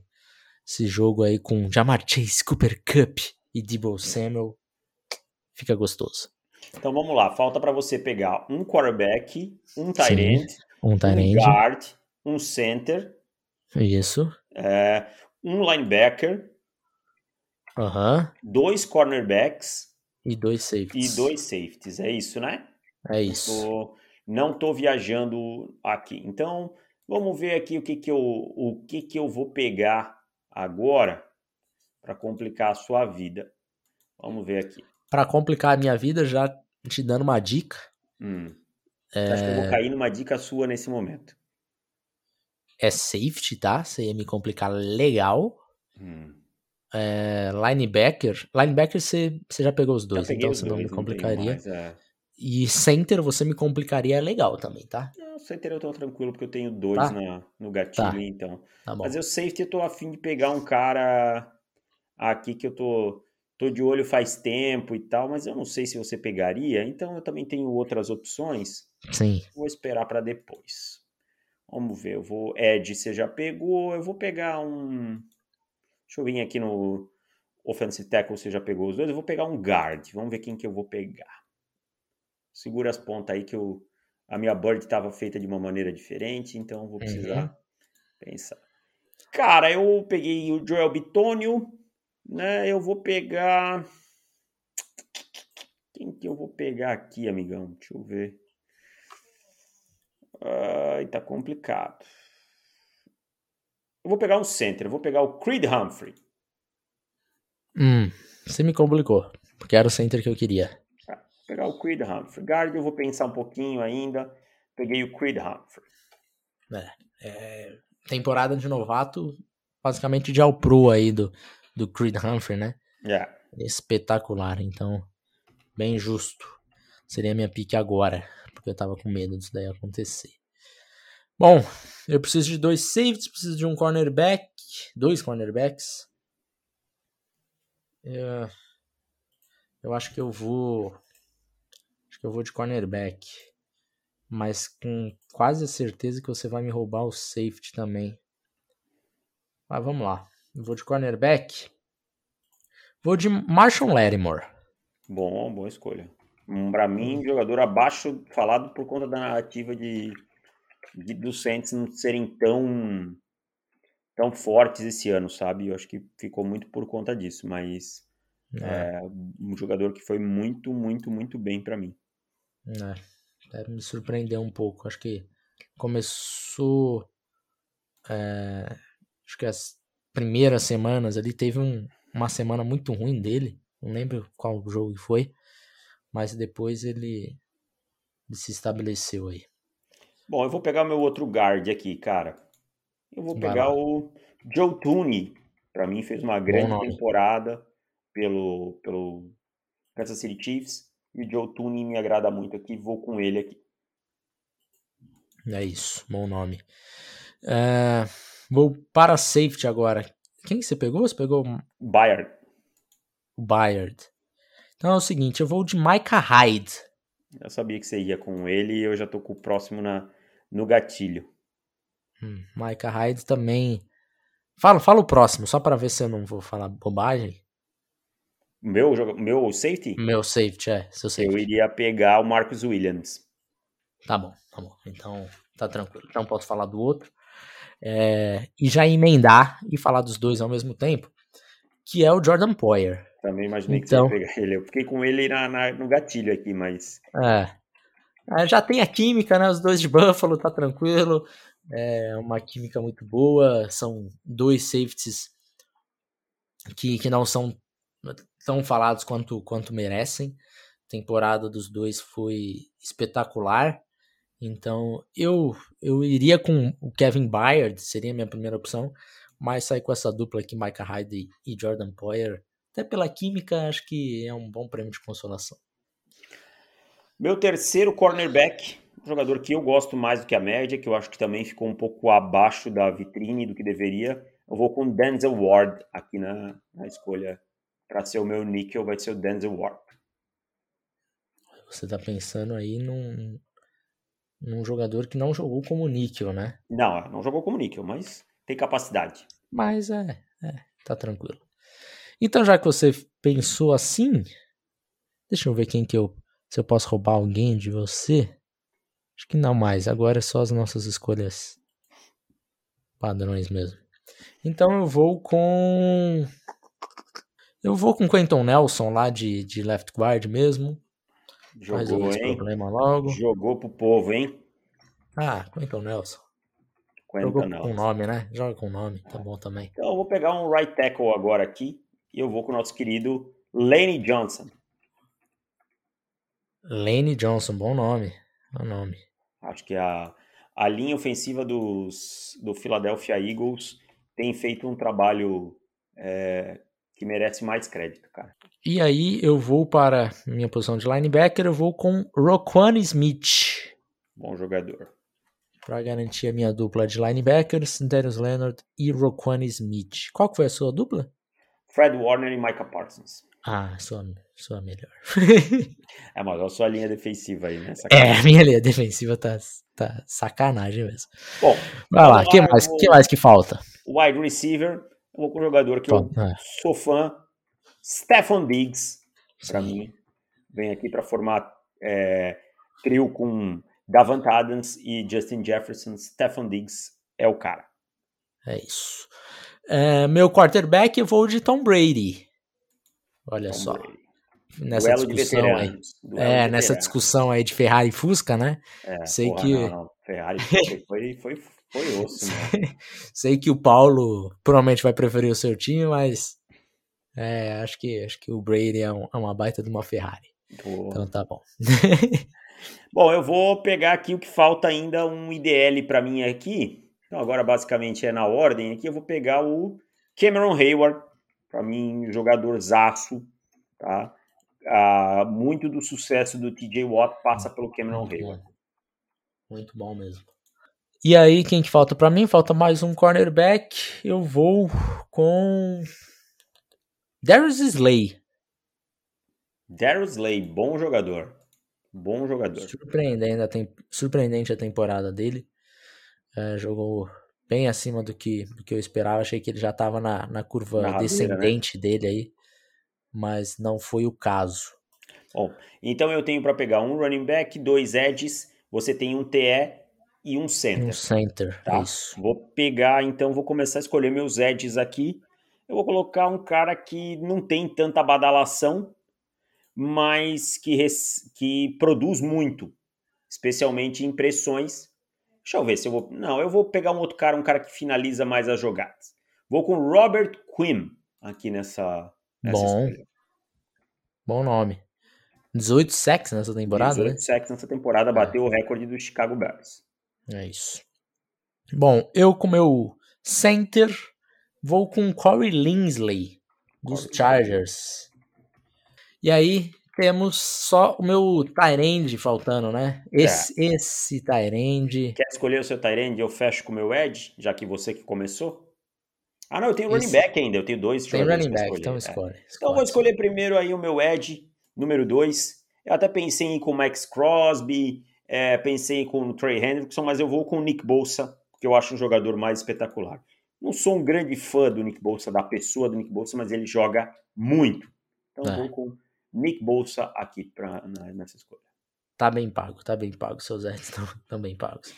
esse jogo aí com Jamar Chase, Cooper Cup e Debo Samuel fica gostoso. Então vamos lá. Falta para você pegar um quarterback, um tight end, Um um guard, um center, isso. é, um linebacker, Aham. dois cornerbacks E dois e safeties. dois safeties. É isso, né? É isso. Não tô viajando aqui. Então, vamos ver aqui o que que eu, o que que eu vou pegar agora para complicar a sua vida. Vamos ver aqui. Pra complicar a minha vida, já te dando uma dica, Hum. Acho que eu É. vou cair numa dica sua nesse momento. é safety, tá? Você ia me complicar legal. Hum. É, linebacker. Linebacker você, você já pegou os dois, então os você não me dois, complicaria. mais, é. E center você me complicaria legal também, tá? Não, center eu tô tranquilo porque eu tenho dois Tá. na, no gatilho, Tá. então. Tá. Mas eu safety eu tô afim de pegar um cara aqui que eu tô, tô de olho faz tempo e tal, mas eu não sei se você pegaria, então eu também tenho outras opções. Sim. Vou esperar para depois. Vamos ver, eu vou. Ed, você já pegou? Eu vou pegar um. Deixa eu vir aqui no Offensive Tackle, você já pegou os dois. Eu vou pegar um guard. Vamos ver quem que eu vou pegar. Segura as pontas aí que eu, a minha bird estava feita de uma maneira diferente, então vou precisar pensar. Cara, eu peguei o Joel Bitonio, né? Eu vou pegar. Quem que eu vou pegar aqui, amigão? Deixa eu ver. Ai, tá complicado. Eu vou pegar um center, eu vou pegar o Creed Humphrey. Hum, você me complicou. Porque era o center que eu queria. Pegar o Creed Humphrey. Guard eu vou pensar um pouquinho ainda. Peguei o Creed Humphrey. É, temporada de novato, basicamente de All Pro aí do, do Creed Humphrey, né? É. Espetacular, então, bem justo. Seria minha pique agora, porque eu tava com medo disso daí acontecer. Bom, eu preciso de dois safeties, preciso de um cornerback, dois cornerbacks. É, eu acho que eu vou. Acho que eu vou de cornerback. Mas com quase a certeza que você vai me roubar o safety também. Mas vamos lá. Eu vou de cornerback. Vou de Marshall Lattimore. Bom, boa escolha. Um, Pra mim, jogador abaixo falado por conta da narrativa de, de dos Saints não serem tão tão fortes esse ano, sabe? Eu acho que ficou muito por conta disso, mas É, é um jogador que foi muito, muito, muito bem pra mim. É, me surpreendeu um pouco. Acho que começou. é, acho que as primeiras semanas ali teve um- uma semana muito ruim dele. Não lembro qual jogo foi. Mas depois ele, ele se estabeleceu aí. Bom, eu vou pegar meu outro guard aqui, cara. Eu vou Vai pegar lá. o Joe Tooney. Pra mim fez uma grande temporada pelo pelo Kansas City Chiefs e o Joe Tooney me agrada muito aqui, vou com ele aqui. É isso, bom nome. É, vou para safety agora. Quem que você pegou? Você pegou Bayard. o Bayard. Então é o seguinte, eu vou de Micah Hyde. Eu sabia que você ia com ele e eu já tô com o próximo na, no gatilho. Hum, Micah Hyde também. Fala, fala o próximo, só para ver se eu não vou falar bobagem. Meu, meu safety? Meu safety, é. Seu safety. Eu iria pegar o Marcus Williams. Tá bom, tá bom. Então, tá tranquilo. Então posso falar do outro. É, e já emendar e falar dos dois ao mesmo tempo, que é o Jordan Poyer. Também imaginei então, que você ia pegar ele. Eu fiquei com ele na, na, no gatilho aqui, mas. É. é. Já tem a química, né? Os dois de Buffalo, tá tranquilo. É uma química muito boa. São dois safeties que, que não são tão falados quanto, quanto merecem. A temporada dos dois foi espetacular. Então eu eu iria com o Kevin Byard, seria a minha primeira opção, mas sair com essa dupla aqui, Micah Hyde e Jordan Poyer, até pela química, acho que é um bom prêmio de consolação. Meu terceiro cornerback, jogador que eu gosto mais do que a média, que eu acho que também ficou um pouco abaixo da vitrine do que deveria. Eu vou com Denzel Ward aqui na, na escolha para ser o meu níquel, vai ser o Denzel Ward. Você tá pensando aí num, num jogador que não jogou como níquel, né? Não, não jogou como níquel, mas tem capacidade. Mas é, é, tá tranquilo. Então, já que você pensou assim, deixa eu ver quem que eu. Se eu posso roubar alguém de você. Acho que não mais. Agora é só as nossas escolhas padrões mesmo. Então eu vou com. Eu vou com Quentin Nelson lá de, de left guard mesmo. Jogou, hein? problema logo. Jogou pro povo, hein? Ah, Quentin Nelson. Quentin Jogou Nelson. com nome, né? Joga com nome, tá bom também. Então eu vou pegar um right tackle agora aqui e eu vou com o nosso querido Lane Johnson. Lane Johnson, bom nome. Bom nome. Acho que a, a linha ofensiva dos, do Philadelphia Eagles tem feito um trabalho é, que merece mais crédito, cara. E aí eu vou para minha posição de linebacker, eu vou com Roquan Smith. Bom jogador. Para garantir a minha dupla de linebackers, Darius Leonard e Roquan Smith. Qual foi a sua dupla? Fred Warner e Micah Parsons. Ah, sua, sua melhor. *laughs* é, mas a sua linha defensiva aí, né? Sacanagem. É, a minha linha defensiva tá, tá sacanagem mesmo. Bom, vai lá, o que mais, que mais que falta? Wide receiver, vou com um jogador que eu é. sou fã, Stefan Diggs, para mim. Vem aqui para formar é, trio com Davant Adams e Justin Jefferson. Stefan Diggs é o cara. É isso. É, meu quarterback, eu vou de Tom Brady. Olha Tom só. Brady. Nessa Duelo discussão aí. É, nessa discussão aí de Ferrari e Fusca, né? É, Sei porra, que. Não, não. Ferrari foi, foi, foi osso, né? Sei que o Paulo provavelmente vai preferir o seu time, mas é, acho que, acho que o Brady é, um, é uma baita de uma Ferrari. Boa. Então tá bom. *laughs* *laughs* bom, eu vou pegar aqui o que falta ainda um IDL para mim aqui. Então agora basicamente é na ordem aqui. Eu vou pegar o Cameron Hayward, para mim jogador zaço, tá? Ah, muito do sucesso do TJ Watt passa pelo Cameron muito Hayward. Bom. Muito bom mesmo. E aí, quem que falta para mim? Falta mais um cornerback. Eu vou com Darius Slay. Darius Slay, bom jogador. Bom jogador. Surpreendente a, tem... Surpreendente a temporada dele. É, jogou bem acima do que, do que eu esperava. Achei que ele já estava na, na curva na descendente né? dele aí. Mas não foi o caso. Bom, então eu tenho para pegar um running back, dois edges. Você tem um TE e um center. Um center, tá? isso. Vou pegar, então, vou começar a escolher meus edges aqui. Eu vou colocar um cara que não tem tanta badalação, mas que, res... que produz muito, especialmente em pressões. Deixa eu ver se eu vou. Não, eu vou pegar um outro cara, um cara que finaliza mais as jogadas. Vou com Robert Quinn aqui nessa. nessa Bom. Escolha. Bom nome. 18 sacks nessa temporada, 18 né? sacks nessa temporada, bateu é. o recorde do Chicago Bears. É isso. Bom, eu com meu center Vou com Corey Linsley, dos Corey Chargers. E aí temos só o meu Tyrande faltando, né? Esse, é. esse Tyrande. Quer escolher o seu Tyrande? Eu fecho com o meu Edge, já que você que começou. Ah, não, eu tenho esse... running back ainda, eu tenho dois Tem running back, então escolhe, é. escolhe. Então eu vou escolher primeiro aí o meu Edge, Número 2, eu até pensei em ir com o Max Crosby, é, pensei com o Trey Hendrickson, mas eu vou com o Nick Bolsa, porque eu acho um jogador mais espetacular. Não sou um grande fã do Nick Bolsa, da pessoa do Nick Bolsa, mas ele joga muito. Então é. eu vou com Nick Bolsa aqui pra, nessa escolha. Tá bem pago, tá bem pago. Seus ads estão, bem pagos.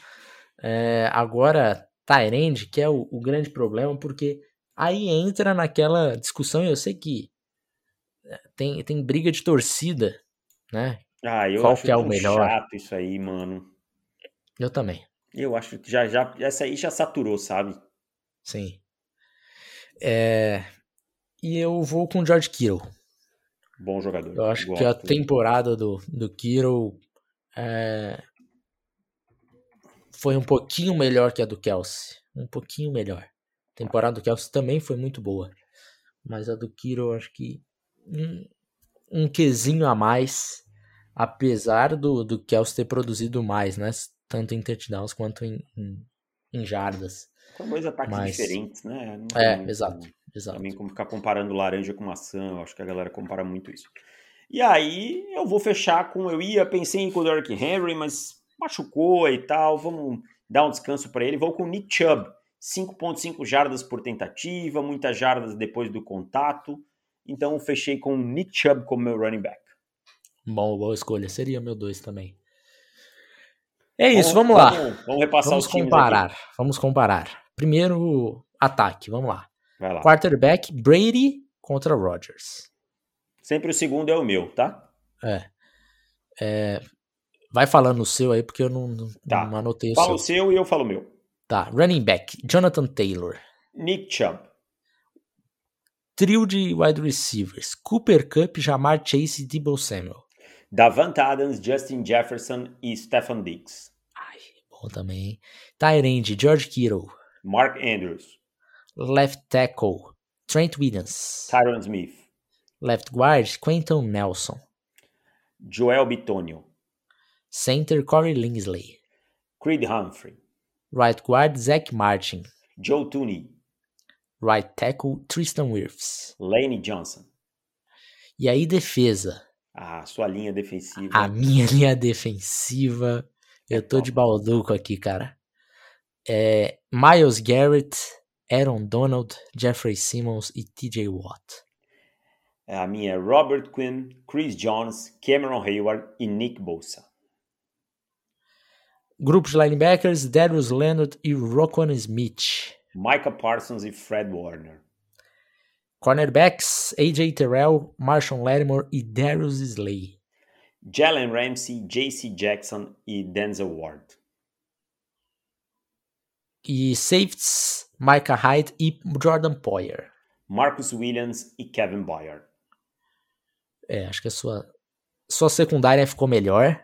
É, agora, Tyrande, que é o, o, grande problema, porque aí entra naquela discussão, eu sei que é, tem, tem briga de torcida, né? Ah, eu Qual acho que é o melhor? chato isso aí, mano. Eu também. Eu acho que já, já, essa aí já saturou, sabe? Sim. É... E eu vou com o George Kittle. Bom jogador. Eu acho que a temporada do, do Kittle é... foi um pouquinho melhor que a do Kelsey. Um pouquinho melhor. A temporada do Kelsey também foi muito boa. Mas a do Kittle, eu acho que um, um quesinho a mais. Apesar do, do Kelsey ter produzido mais, né? Tanto em touchdowns quanto em, em, em jardas. São dois ataques Mas... diferentes, né? Não é, exato, exato. Também como ficar comparando laranja com maçã, eu acho que a galera compara muito isso. E aí eu vou fechar com. Eu ia, pensei em com o Derrick Henry, mas machucou e tal. Vamos dar um descanso para ele. Vou com o Nick Chubb. 5,5 jardas por tentativa, muitas jardas depois do contato. Então fechei com o Nick Chubb como meu running back. Bom, boa escolha. Seria meu 2 também. É isso, vamos, vamos lá. Vamos, vamos repassar vamos os comparar. Aqui. Vamos comparar. Primeiro ataque, vamos lá. Lá. Quarterback, Brady contra Rodgers. Sempre o segundo é o meu, tá? É. é vai falando o seu aí, porque eu não, não, tá. não anotei o Fala seu. Fala o seu e eu falo o meu. Tá. Running back, Jonathan Taylor. Nick Chubb. Trio de wide receivers, Cooper Cup, Jamar Chase e Debo Samuel. Davante Adams, Justin Jefferson e Stephen Diggs. Ai, bom também. Tyrande, George Kittle. Mark Andrews. Left tackle, Trent Williams. Tyron Smith. Left guard, Quentin Nelson. Joel Bitonio. Center, Corey Linsley. Creed Humphrey. Right guard, Zach Martin. Joe Tooney. Right tackle, Tristan Wirfs. Lane Johnson. E aí, defesa. Ah, sua linha defensiva. A minha *laughs* linha defensiva. Eu é tô de balduco aqui, cara é Miles Garrett, Aaron Donald, Jeffrey Simmons e TJ Watt. É, a minha é Robert Quinn, Chris Jones, Cameron Hayward e Nick Bosa. Grupo de linebackers, Darius Leonard e Roquan Smith. Micah Parsons e Fred Warner. Cornerbacks, AJ Terrell, Marshall Lattimore e Darius Slay. Jalen Ramsey, JC Jackson e Denzel Ward. E safeties, Micah Hyde e Jordan Poyer. Marcus Williams e Kevin Boyer. É, acho que a sua, sua secundária ficou melhor,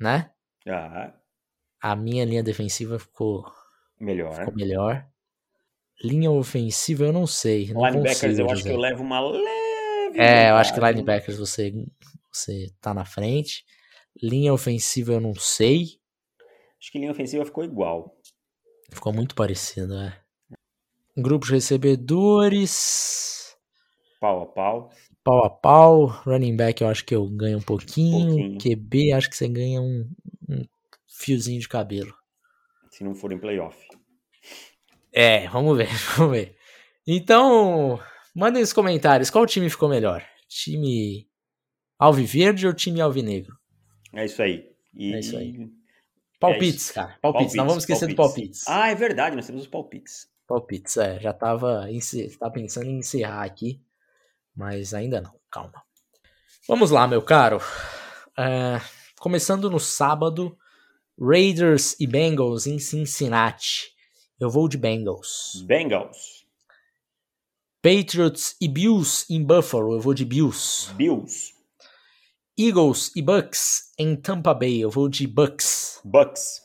né? Ah. A minha linha defensiva ficou melhor. Ficou melhor. Linha ofensiva eu não sei. Não linebackers eu acho que eu levo uma leve. É, eu acho que linebackers você, você tá na frente. Linha ofensiva eu não sei. Acho que linha ofensiva ficou igual. Ficou muito parecido, né? Grupos recebedores. Pau a pau. Pau a pau. Running back eu acho que eu ganho um pouquinho. Um pouquinho. QB acho que você ganha um, um fiozinho de cabelo. Se não for em playoff. É, vamos ver, *laughs* vamos ver. Então, mandem nos comentários qual time ficou melhor. Time alviverde ou time alvinegro? É isso aí. E, é isso aí. Palpites, é cara. Palpites. palpites. Não vamos esquecer palpites. do palpites. Ah, é verdade, nós temos os palpites. Palpites, é. Já tava, tava pensando em encerrar aqui, mas ainda não. Calma. Vamos lá, meu caro. É, começando no sábado, Raiders e Bengals em Cincinnati. Eu vou de Bengals. Bengals. Patriots e Bills em Buffalo. Eu vou de Bills. Bills. Eagles e Bucks em Tampa Bay, eu vou de Bucks. Bucks.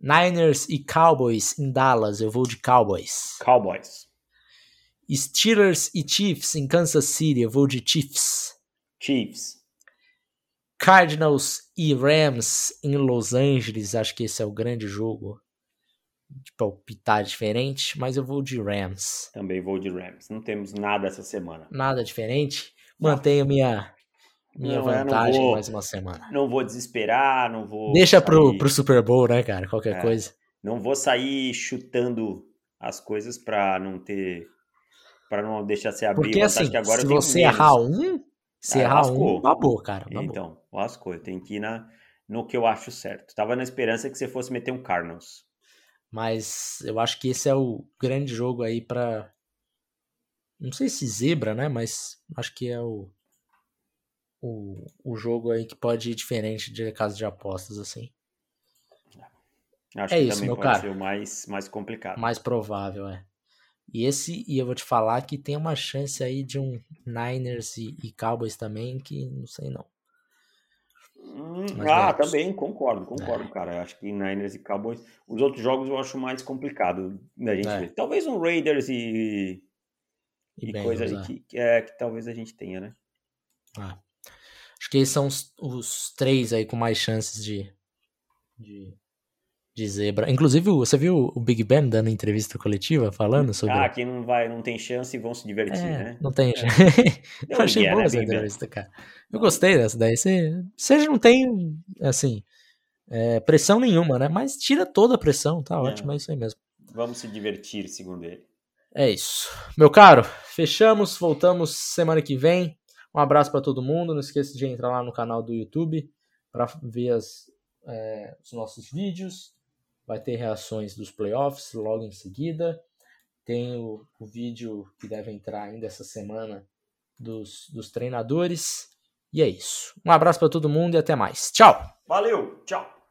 Niners e Cowboys em Dallas, eu vou de Cowboys. Cowboys. Steelers e Chiefs em Kansas City, eu vou de Chiefs. Chiefs. Cardinals e Rams em Los Angeles, acho que esse é o grande jogo de palpitar diferente, mas eu vou de Rams. Também vou de Rams. Não temos nada essa semana. Nada diferente. Mantenho minha minha não, vantagem vou, mais uma semana. Não vou desesperar, não vou. Deixa sair... pro, pro Super Bowl, né, cara? Qualquer é, coisa. Não vou sair chutando as coisas para não ter. para não deixar se abrir. Porque assim, se você errar um, se ah, errar lascou. um, acabou, cara. Babou. Então, lascou. Eu tenho que ir na, no que eu acho certo. Tava na esperança que você fosse meter um Cardinals. Mas eu acho que esse é o grande jogo aí para não sei se zebra, né? Mas acho que é o, o, o jogo aí que pode ir diferente de casa de apostas, assim. Acho é que isso, também meu pode cara. ser o mais, mais complicado. Mais provável, é. E esse, e eu vou te falar que tem uma chance aí de um Niners e, e Cowboys também, que não sei não. Hum, ah, também, concordo, concordo, é. cara. Acho que Niners e Cowboys. Os outros jogos eu acho mais complicado da gente é. ver. Talvez um Raiders e, e, e coisa aí que, que, é, que talvez a gente tenha, né? Ah. Acho que esses são os, os três aí com mais chances de, de, de zebra. Inclusive, você viu o Big Ben dando entrevista coletiva falando sobre. Ah, quem não vai, não tem chance e vão se divertir, é, né? Não tem é. *laughs* Eu achei boa né, essa entrevista, cara. Eu gostei dessa daí. Você, você não tem, assim, é, pressão nenhuma, né? Mas tira toda a pressão, tá é. ótimo, é isso aí mesmo. Vamos se divertir, segundo ele. É isso. Meu caro, fechamos, voltamos semana que vem. Um abraço para todo mundo. Não esqueça de entrar lá no canal do YouTube para ver as, é, os nossos vídeos. Vai ter reações dos playoffs logo em seguida. Tem o, o vídeo que deve entrar ainda essa semana dos, dos treinadores. E é isso. Um abraço para todo mundo e até mais. Tchau. Valeu. Tchau.